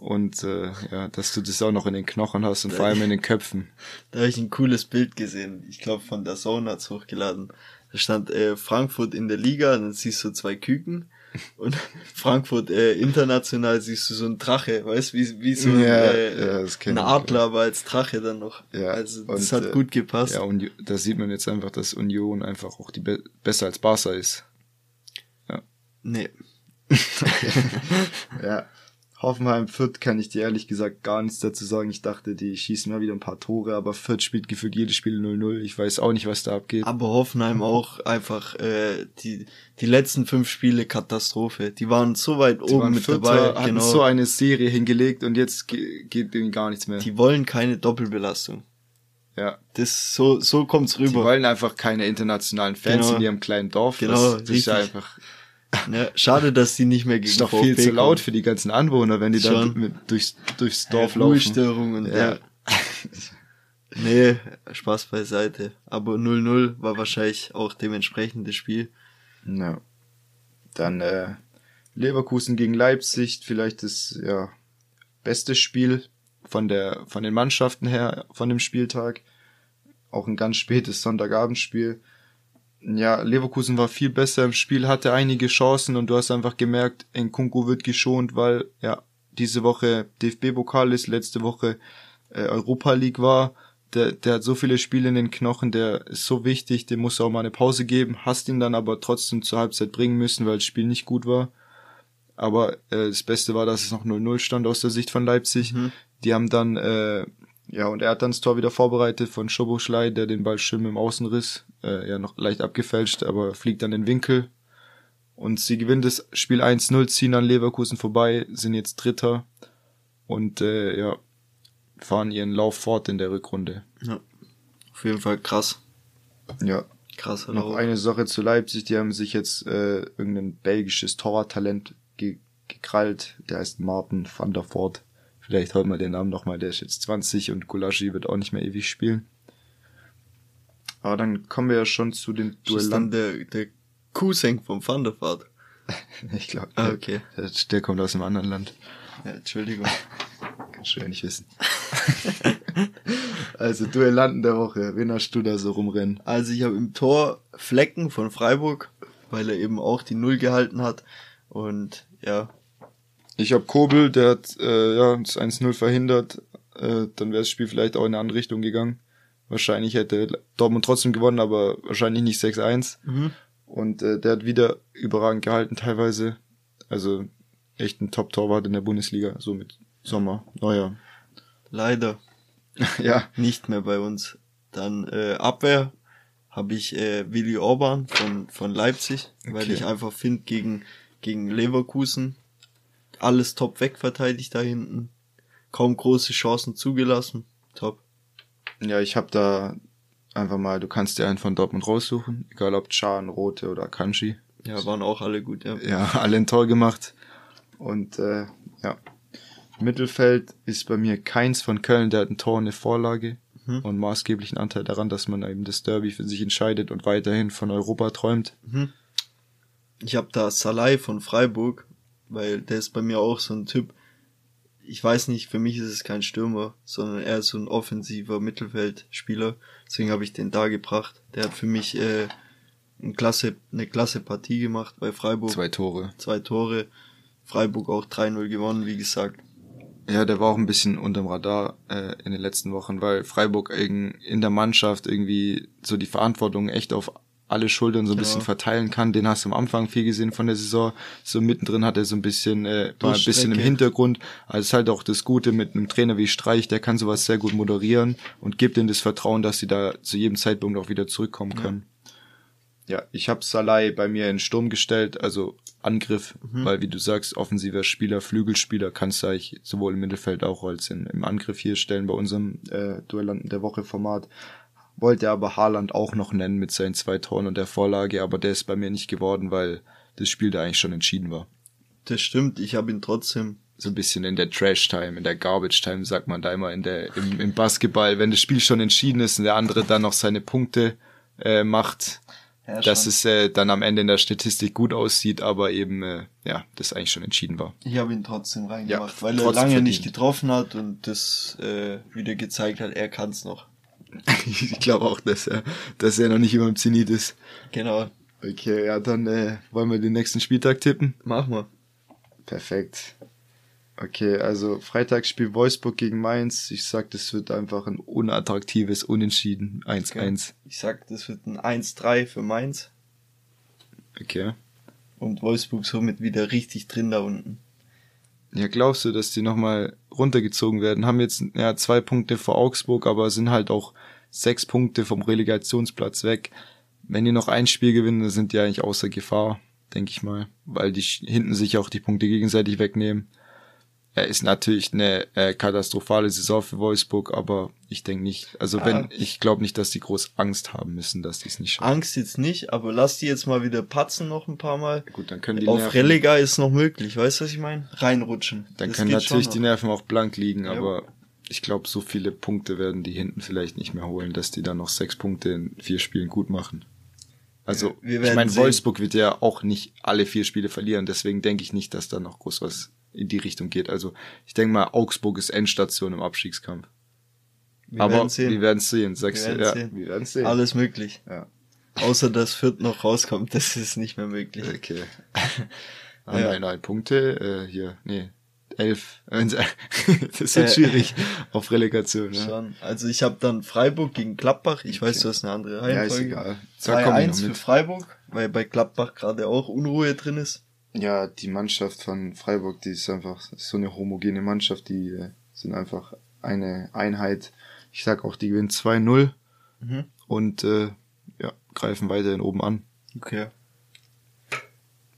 Speaker 1: Und äh, ja, dass du das auch noch in den Knochen hast und da vor allem in den Köpfen.
Speaker 2: Da habe ich ein cooles Bild gesehen. Ich glaube, von der Zone hat's hochgeladen. Da stand äh, Frankfurt in der Liga, dann siehst du zwei Küken und Frankfurt äh, international siehst du so ein Drache, weißt wie wie so ein, ja, äh, ja, ein Adler, aber als Drache dann noch. Ja, also das
Speaker 1: und, hat gut gepasst. Ja, und da sieht man jetzt einfach, dass Union einfach auch die Be besser als Barca ist. Ja. Nee. ja. Hoffenheim Fürth kann ich dir ehrlich gesagt gar nichts dazu sagen. Ich dachte, die schießen mal wieder ein paar Tore, aber Fürth spielt gefühlt jedes Spiel 0-0. Ich weiß auch nicht, was da abgeht.
Speaker 2: Aber Hoffenheim auch einfach äh, die die letzten fünf Spiele Katastrophe. Die waren so weit die oben mit
Speaker 1: Vierter, dabei. Genau. so eine Serie hingelegt und jetzt geht ihnen gar nichts mehr.
Speaker 2: Die wollen keine Doppelbelastung. Ja. Das so so kommt's rüber. Die
Speaker 1: wollen einfach keine internationalen Fans genau. in ihrem kleinen Dorf. Genau, das, das ist
Speaker 2: einfach ja, schade, dass die nicht mehr gegen
Speaker 1: Ist doch viel zu laut für die ganzen Anwohner, wenn die Schon. da durchs, durchs Dorf laufen. Ruhestörung
Speaker 2: und ja. ja. nee, Spaß beiseite. Aber 0-0 war wahrscheinlich auch dementsprechend das Spiel.
Speaker 1: Ja. Dann äh, Leverkusen gegen Leipzig, vielleicht das ja beste Spiel von der von den Mannschaften her von dem Spieltag. Auch ein ganz spätes Sonntagabendspiel ja, Leverkusen war viel besser im Spiel, hatte einige Chancen und du hast einfach gemerkt, Nkunku wird geschont, weil ja diese Woche DFB-Pokal ist, letzte Woche äh, Europa League war. Der, der hat so viele Spiele in den Knochen, der ist so wichtig, dem muss auch mal eine Pause geben, hast ihn dann aber trotzdem zur Halbzeit bringen müssen, weil das Spiel nicht gut war. Aber äh, das Beste war, dass es noch 0-0 stand aus der Sicht von Leipzig. Mhm. Die haben dann äh, ja, und er hat dann das Tor wieder vorbereitet von Schoboschlei, der den Ball schön mit dem Außenriss, äh, ja noch leicht abgefälscht, aber fliegt dann in den Winkel. Und sie gewinnen das Spiel 1-0, ziehen an Leverkusen vorbei, sind jetzt Dritter und äh, ja, fahren ihren Lauf fort in der Rückrunde.
Speaker 2: Ja, auf jeden Fall krass.
Speaker 1: Ja. Krass. Noch Lauf. eine Sache zu Leipzig, die haben sich jetzt äh, irgendein belgisches Torwarttalent ge gekrallt, der heißt Martin van der Voort. Vielleicht holt man den Namen nochmal, der ist jetzt 20 und Gulaschi wird auch nicht mehr ewig spielen. Aber dann kommen wir ja schon zu den
Speaker 2: Duellanten. der, der Cousin vom Thunderfahrt.
Speaker 1: ich glaube. Ah, okay. Der, der, kommt aus einem anderen Land.
Speaker 2: Ja, Entschuldigung.
Speaker 1: Kannst du ja nicht wissen. also Duellanten der Woche. Wen hast du da so rumrennen?
Speaker 2: Also ich habe im Tor Flecken von Freiburg, weil er eben auch die Null gehalten hat. Und ja,
Speaker 1: ich habe Kobel, der hat äh, ja, das 1-0 verhindert. Äh, dann wäre das Spiel vielleicht auch in eine andere Richtung gegangen. Wahrscheinlich hätte Dortmund trotzdem gewonnen, aber wahrscheinlich nicht 6-1. Mhm. Und äh, der hat wieder überragend gehalten teilweise. Also echt ein Top-Torwart in der Bundesliga, so mit Sommer, Neuer.
Speaker 2: Leider. ja. Nicht mehr bei uns. Dann äh, Abwehr habe ich äh, Willi Orban von, von Leipzig, okay. weil ich einfach finde, gegen, gegen Leverkusen alles top wegverteidigt da hinten. Kaum große Chancen zugelassen. Top.
Speaker 1: Ja, ich habe da einfach mal, du kannst dir einen von Dortmund raussuchen, egal ob Chan, Rote oder Kanji.
Speaker 2: Ja, waren auch alle gut, ja.
Speaker 1: Ja, alle ein Tor gemacht. Und äh, ja. Mittelfeld ist bei mir keins von Köln, der hat ein Tor und eine Vorlage mhm. und maßgeblichen Anteil daran, dass man eben das Derby für sich entscheidet und weiterhin von Europa träumt. Mhm.
Speaker 2: Ich habe da Salai von Freiburg weil der ist bei mir auch so ein Typ. Ich weiß nicht, für mich ist es kein Stürmer, sondern eher so ein offensiver Mittelfeldspieler. Deswegen habe ich den da gebracht. Der hat für mich äh, eine klasse, eine klasse Partie gemacht bei Freiburg.
Speaker 1: Zwei Tore.
Speaker 2: Zwei Tore. Freiburg auch 3-0 gewonnen, wie gesagt.
Speaker 1: Ja, der war auch ein bisschen unterm Radar äh, in den letzten Wochen, weil Freiburg in der Mannschaft irgendwie so die Verantwortung echt auf alle Schultern so ein genau. bisschen verteilen kann. Den hast du am Anfang viel gesehen von der Saison. So mittendrin hat er so ein bisschen, äh, war ein bisschen im Hintergrund. Also ist halt auch das Gute mit einem Trainer wie Streich, der kann sowas sehr gut moderieren und gibt ihnen das Vertrauen, dass sie da zu jedem Zeitpunkt auch wieder zurückkommen können. Ja, ja ich habe Salai bei mir in Sturm gestellt, also Angriff, mhm. weil wie du sagst, offensiver Spieler, Flügelspieler kannst du eigentlich sowohl im Mittelfeld auch als in, im Angriff hier stellen bei unserem äh, Duellanten der Woche Format wollte aber Haaland auch noch nennen mit seinen zwei Toren und der Vorlage, aber der ist bei mir nicht geworden, weil das Spiel da eigentlich schon entschieden war.
Speaker 2: Das stimmt, ich habe ihn trotzdem.
Speaker 1: So ein bisschen in der Trash-Time, in der Garbage-Time, sagt man da immer in der, im, im Basketball, wenn das Spiel schon entschieden ist und der andere dann noch seine Punkte äh, macht, ja, dass es äh, dann am Ende in der Statistik gut aussieht, aber eben äh, ja, das eigentlich schon entschieden war.
Speaker 2: Ich habe ihn trotzdem reingemacht, ja, weil er lange verdient. nicht getroffen hat und das äh, wieder gezeigt hat, er kann es noch.
Speaker 1: ich glaube auch, dass er, dass er noch nicht immer im Zenit ist.
Speaker 2: Genau.
Speaker 1: Okay, ja, dann äh, wollen wir den nächsten Spieltag tippen.
Speaker 2: Machen wir.
Speaker 1: Perfekt. Okay, also Freitagsspiel Wolfsburg gegen Mainz. Ich sag, das wird einfach ein unattraktives Unentschieden. 1-1. Okay.
Speaker 2: Ich sag, das wird ein 1-3 für Mainz.
Speaker 1: Okay.
Speaker 2: Und Wolfsburg somit wieder richtig drin da unten.
Speaker 1: Ja, glaubst du, dass die nochmal runtergezogen werden? Haben jetzt ja zwei Punkte vor Augsburg, aber sind halt auch sechs Punkte vom Relegationsplatz weg. Wenn die noch ein Spiel gewinnen, dann sind die eigentlich außer Gefahr, denke ich mal, weil die hinten sich auch die Punkte gegenseitig wegnehmen. Er ist natürlich eine äh, katastrophale Saison für Wolfsburg, aber ich denke nicht, also wenn, ah. ich glaube nicht, dass die groß Angst haben müssen, dass die es nicht
Speaker 2: schaffen. Angst jetzt nicht, aber lass die jetzt mal wieder patzen noch ein paar Mal.
Speaker 1: Gut, dann können die
Speaker 2: Auf Nerven, Relega ist noch möglich, weißt du, was ich meine? Reinrutschen.
Speaker 1: Dann das können natürlich die Nerven auch blank liegen, ja. aber ich glaube, so viele Punkte werden die hinten vielleicht nicht mehr holen, dass die dann noch sechs Punkte in vier Spielen gut machen. Also, ich meine, Wolfsburg wird ja auch nicht alle vier Spiele verlieren, deswegen denke ich nicht, dass da noch groß was in die Richtung geht. Also ich denke mal, Augsburg ist Endstation im Abstiegskampf. Wir Aber werden sehen. wir werden sehen, sagst wir du. Ja,
Speaker 2: sehen. wir werden sehen. Alles möglich. Ja. Außer dass Fürth noch rauskommt, das ist nicht mehr möglich.
Speaker 1: Okay. ah, ja. nein, nein, Punkte, äh, hier, nee, elf. das ist halt äh, schwierig auf Relegation. Ja. Schon.
Speaker 2: Also ich habe dann Freiburg gegen Gladbach. Ich okay. weiß, du hast eine andere Reihenfolge. Ja, ist egal. 2-1 für Freiburg, weil bei Gladbach gerade auch Unruhe drin ist.
Speaker 1: Ja, die Mannschaft von Freiburg, die ist einfach so eine homogene Mannschaft, die äh, sind einfach eine Einheit. Ich sag auch, die gewinnen 2-0 mhm. und äh, ja, greifen weiterhin oben an.
Speaker 2: Okay.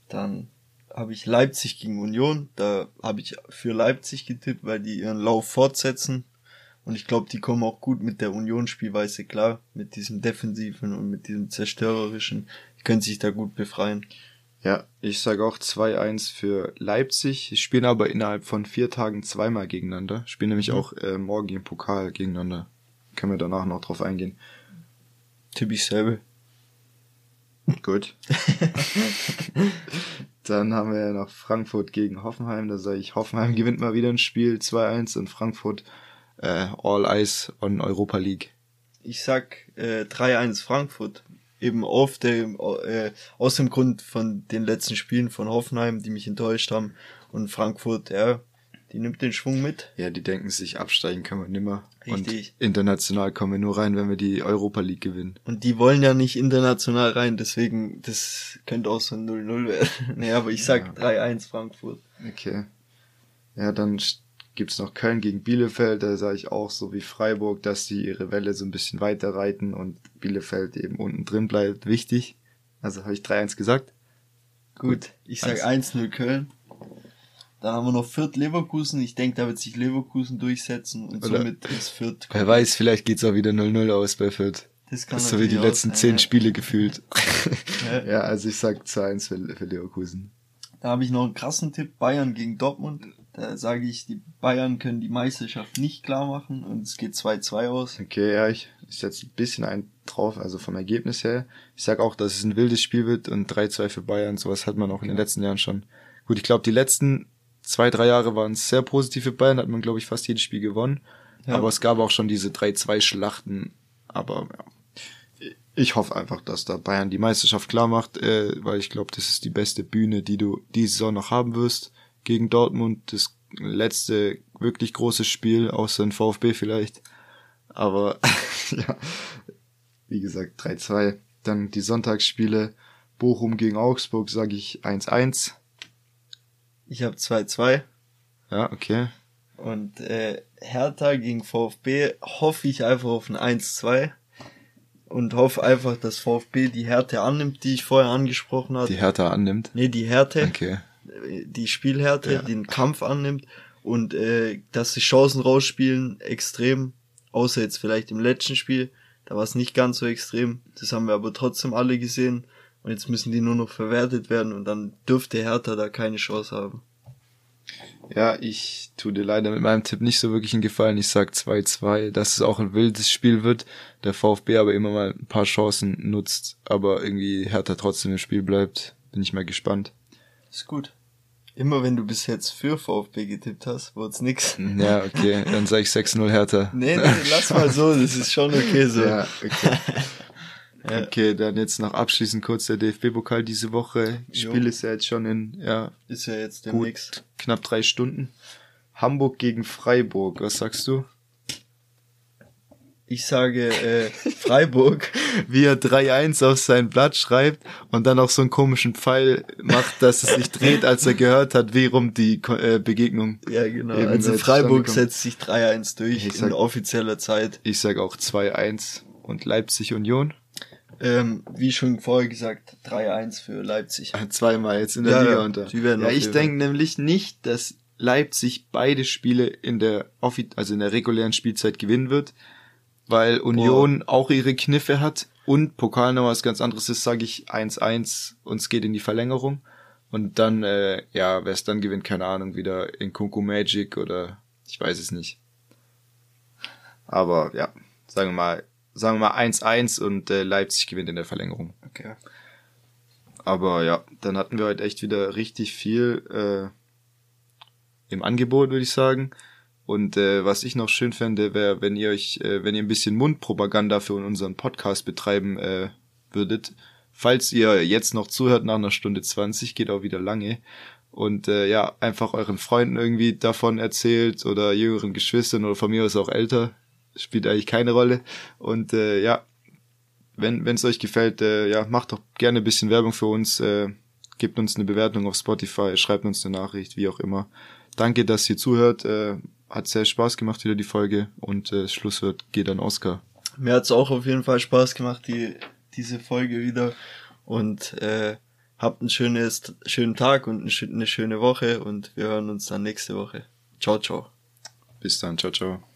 Speaker 2: Dann habe ich Leipzig gegen Union. Da habe ich für Leipzig getippt, weil die ihren Lauf fortsetzen. Und ich glaube, die kommen auch gut mit der Union-Spielweise klar, mit diesem defensiven und mit diesem zerstörerischen. Die können sich da gut befreien.
Speaker 1: Ja, ich sage auch 2-1 für Leipzig. Sie spielen aber innerhalb von vier Tagen zweimal gegeneinander. Spielen nämlich mhm. auch äh, morgen im Pokal gegeneinander. Können wir danach noch drauf eingehen.
Speaker 2: Typisch selbe.
Speaker 1: Gut. Dann haben wir ja noch Frankfurt gegen Hoffenheim. Da sage ich, Hoffenheim gewinnt mal wieder ein Spiel 2-1 und Frankfurt äh, All Eyes on Europa League.
Speaker 2: Ich sag äh, 3-1 Frankfurt eben auf dem, äh, aus dem Grund von den letzten Spielen von Hoffenheim, die mich enttäuscht haben. Und Frankfurt, ja, die nimmt den Schwung mit.
Speaker 1: Ja, die denken sich, absteigen können wir nimmer. Richtig. Und international kommen wir nur rein, wenn wir die Europa League gewinnen.
Speaker 2: Und die wollen ja nicht international rein, deswegen, das könnte auch so ein 0-0 werden. nee, aber ich sag ja. 3-1 Frankfurt.
Speaker 1: Okay. Ja, dann gibt's noch Köln gegen Bielefeld, da sage ich auch so wie Freiburg, dass die ihre Welle so ein bisschen weiter reiten und Bielefeld eben unten drin bleibt. Wichtig. Also habe ich 3-1 gesagt.
Speaker 2: Gut, ich sag 1-0 Köln. Dann haben wir noch Fürth Leverkusen. Ich denke, da wird sich Leverkusen durchsetzen und Oder somit ist Fürth.
Speaker 1: Wer weiß, vielleicht geht's auch wieder 0-0 aus bei Fürth. Das kann das ist so wie die letzten zehn ja. Spiele gefühlt. Ja. ja, also ich sag 2-1 für, für Leverkusen.
Speaker 2: Da habe ich noch einen krassen Tipp. Bayern gegen Dortmund. Da sage ich, die Bayern können die Meisterschaft nicht klar machen und es geht 2-2 aus.
Speaker 1: Okay, ja, ich, ich setze ein bisschen ein drauf, also vom Ergebnis her. Ich sag auch, dass es ein wildes Spiel wird und 3-2 für Bayern. Sowas hat man auch in den letzten Jahren schon. Gut, ich glaube, die letzten zwei, drei Jahre waren sehr positiv für Bayern, hat man, glaube ich, fast jedes Spiel gewonnen. Ja. Aber es gab auch schon diese 3-2-Schlachten. Aber ja, ich hoffe einfach, dass da Bayern die Meisterschaft klar macht, äh, weil ich glaube, das ist die beste Bühne, die du diese Saison noch haben wirst gegen Dortmund. Das letzte wirklich große Spiel, außer ein VfB vielleicht. Aber ja, wie gesagt, 3-2. Dann die Sonntagsspiele. Bochum gegen Augsburg sage ich 1-1.
Speaker 2: Ich habe 2-2.
Speaker 1: Ja, okay.
Speaker 2: Und äh, Hertha gegen VfB hoffe ich einfach auf ein 1-2 und hoffe einfach, dass VfB die Härte annimmt, die ich vorher angesprochen habe.
Speaker 1: Die Härte annimmt?
Speaker 2: Nee, die Härte. Okay die Spielhärte, ja. den Kampf annimmt und äh, dass die Chancen rausspielen extrem, außer jetzt vielleicht im letzten Spiel, Da war es nicht ganz so extrem. Das haben wir aber trotzdem alle gesehen. Und jetzt müssen die nur noch verwertet werden und dann dürfte Hertha da keine Chance haben.
Speaker 1: Ja, ich tue dir leider mit meinem Tipp nicht so wirklich einen Gefallen. Ich sag 2-2, dass es auch ein wildes Spiel wird. Der VfB aber immer mal ein paar Chancen nutzt, aber irgendwie Hertha trotzdem im Spiel bleibt. Bin ich mal gespannt.
Speaker 2: Ist gut. Immer wenn du bis jetzt für VfB getippt hast, wird's nix.
Speaker 1: Ja, okay, dann sag ich 6-0 Hertha.
Speaker 2: Nee, nee, lass mal so, das ist schon okay so.
Speaker 1: Ja, okay. Okay, dann jetzt noch abschließend kurz der DFB-Pokal diese Woche. Spiel jo. ist ja jetzt schon in, ja.
Speaker 2: Ist ja jetzt demnächst.
Speaker 1: Gut, knapp drei Stunden. Hamburg gegen Freiburg, was sagst du?
Speaker 2: Ich sage äh, Freiburg.
Speaker 1: Wie er 3-1 auf sein Blatt schreibt und dann auch so einen komischen Pfeil macht, dass es sich dreht, als er gehört hat, wie rum die äh, Begegnung.
Speaker 2: Ja, genau. Also Freiburg setzt sich 3-1 durch ich in offizieller Zeit.
Speaker 1: Ich sage auch 2-1 und Leipzig Union.
Speaker 2: Ähm, wie schon vorher gesagt, 3-1 für Leipzig.
Speaker 1: Zweimal jetzt in der ja, Liga unter. Die werden ja, ich denke nämlich nicht, dass Leipzig beide Spiele in der also in der regulären Spielzeit gewinnen wird, weil Union Boah. auch ihre Kniffe hat und Pokal noch was ganz anderes ist, sage ich 1-1 und es geht in die Verlängerung und dann äh, ja, wer es dann gewinnt, keine Ahnung, wieder in Kunku Magic oder ich weiß es nicht. Aber ja, sagen wir mal sagen wir mal 1-1 und äh, Leipzig gewinnt in der Verlängerung.
Speaker 2: Okay.
Speaker 1: Aber ja, dann hatten wir heute echt wieder richtig viel äh, im Angebot, würde ich sagen. Und äh, was ich noch schön fände, wäre, wenn ihr euch, äh, wenn ihr ein bisschen Mundpropaganda für unseren Podcast betreiben äh, würdet. Falls ihr jetzt noch zuhört nach einer Stunde 20, geht auch wieder lange. Und äh, ja, einfach euren Freunden irgendwie davon erzählt oder jüngeren Geschwistern oder von mir aus auch älter spielt eigentlich keine Rolle. Und äh, ja, wenn es euch gefällt, äh, ja, macht doch gerne ein bisschen Werbung für uns, äh, gebt uns eine Bewertung auf Spotify, schreibt uns eine Nachricht, wie auch immer. Danke, dass ihr zuhört. Äh, hat sehr Spaß gemacht wieder die Folge und äh, Schlusswort geht an Oscar.
Speaker 2: Mir hat's auch auf jeden Fall Spaß gemacht, die, diese Folge wieder. Und äh, habt einen schönes, schönen Tag und eine schöne Woche und wir hören uns dann nächste Woche. Ciao, ciao.
Speaker 1: Bis dann, ciao, ciao.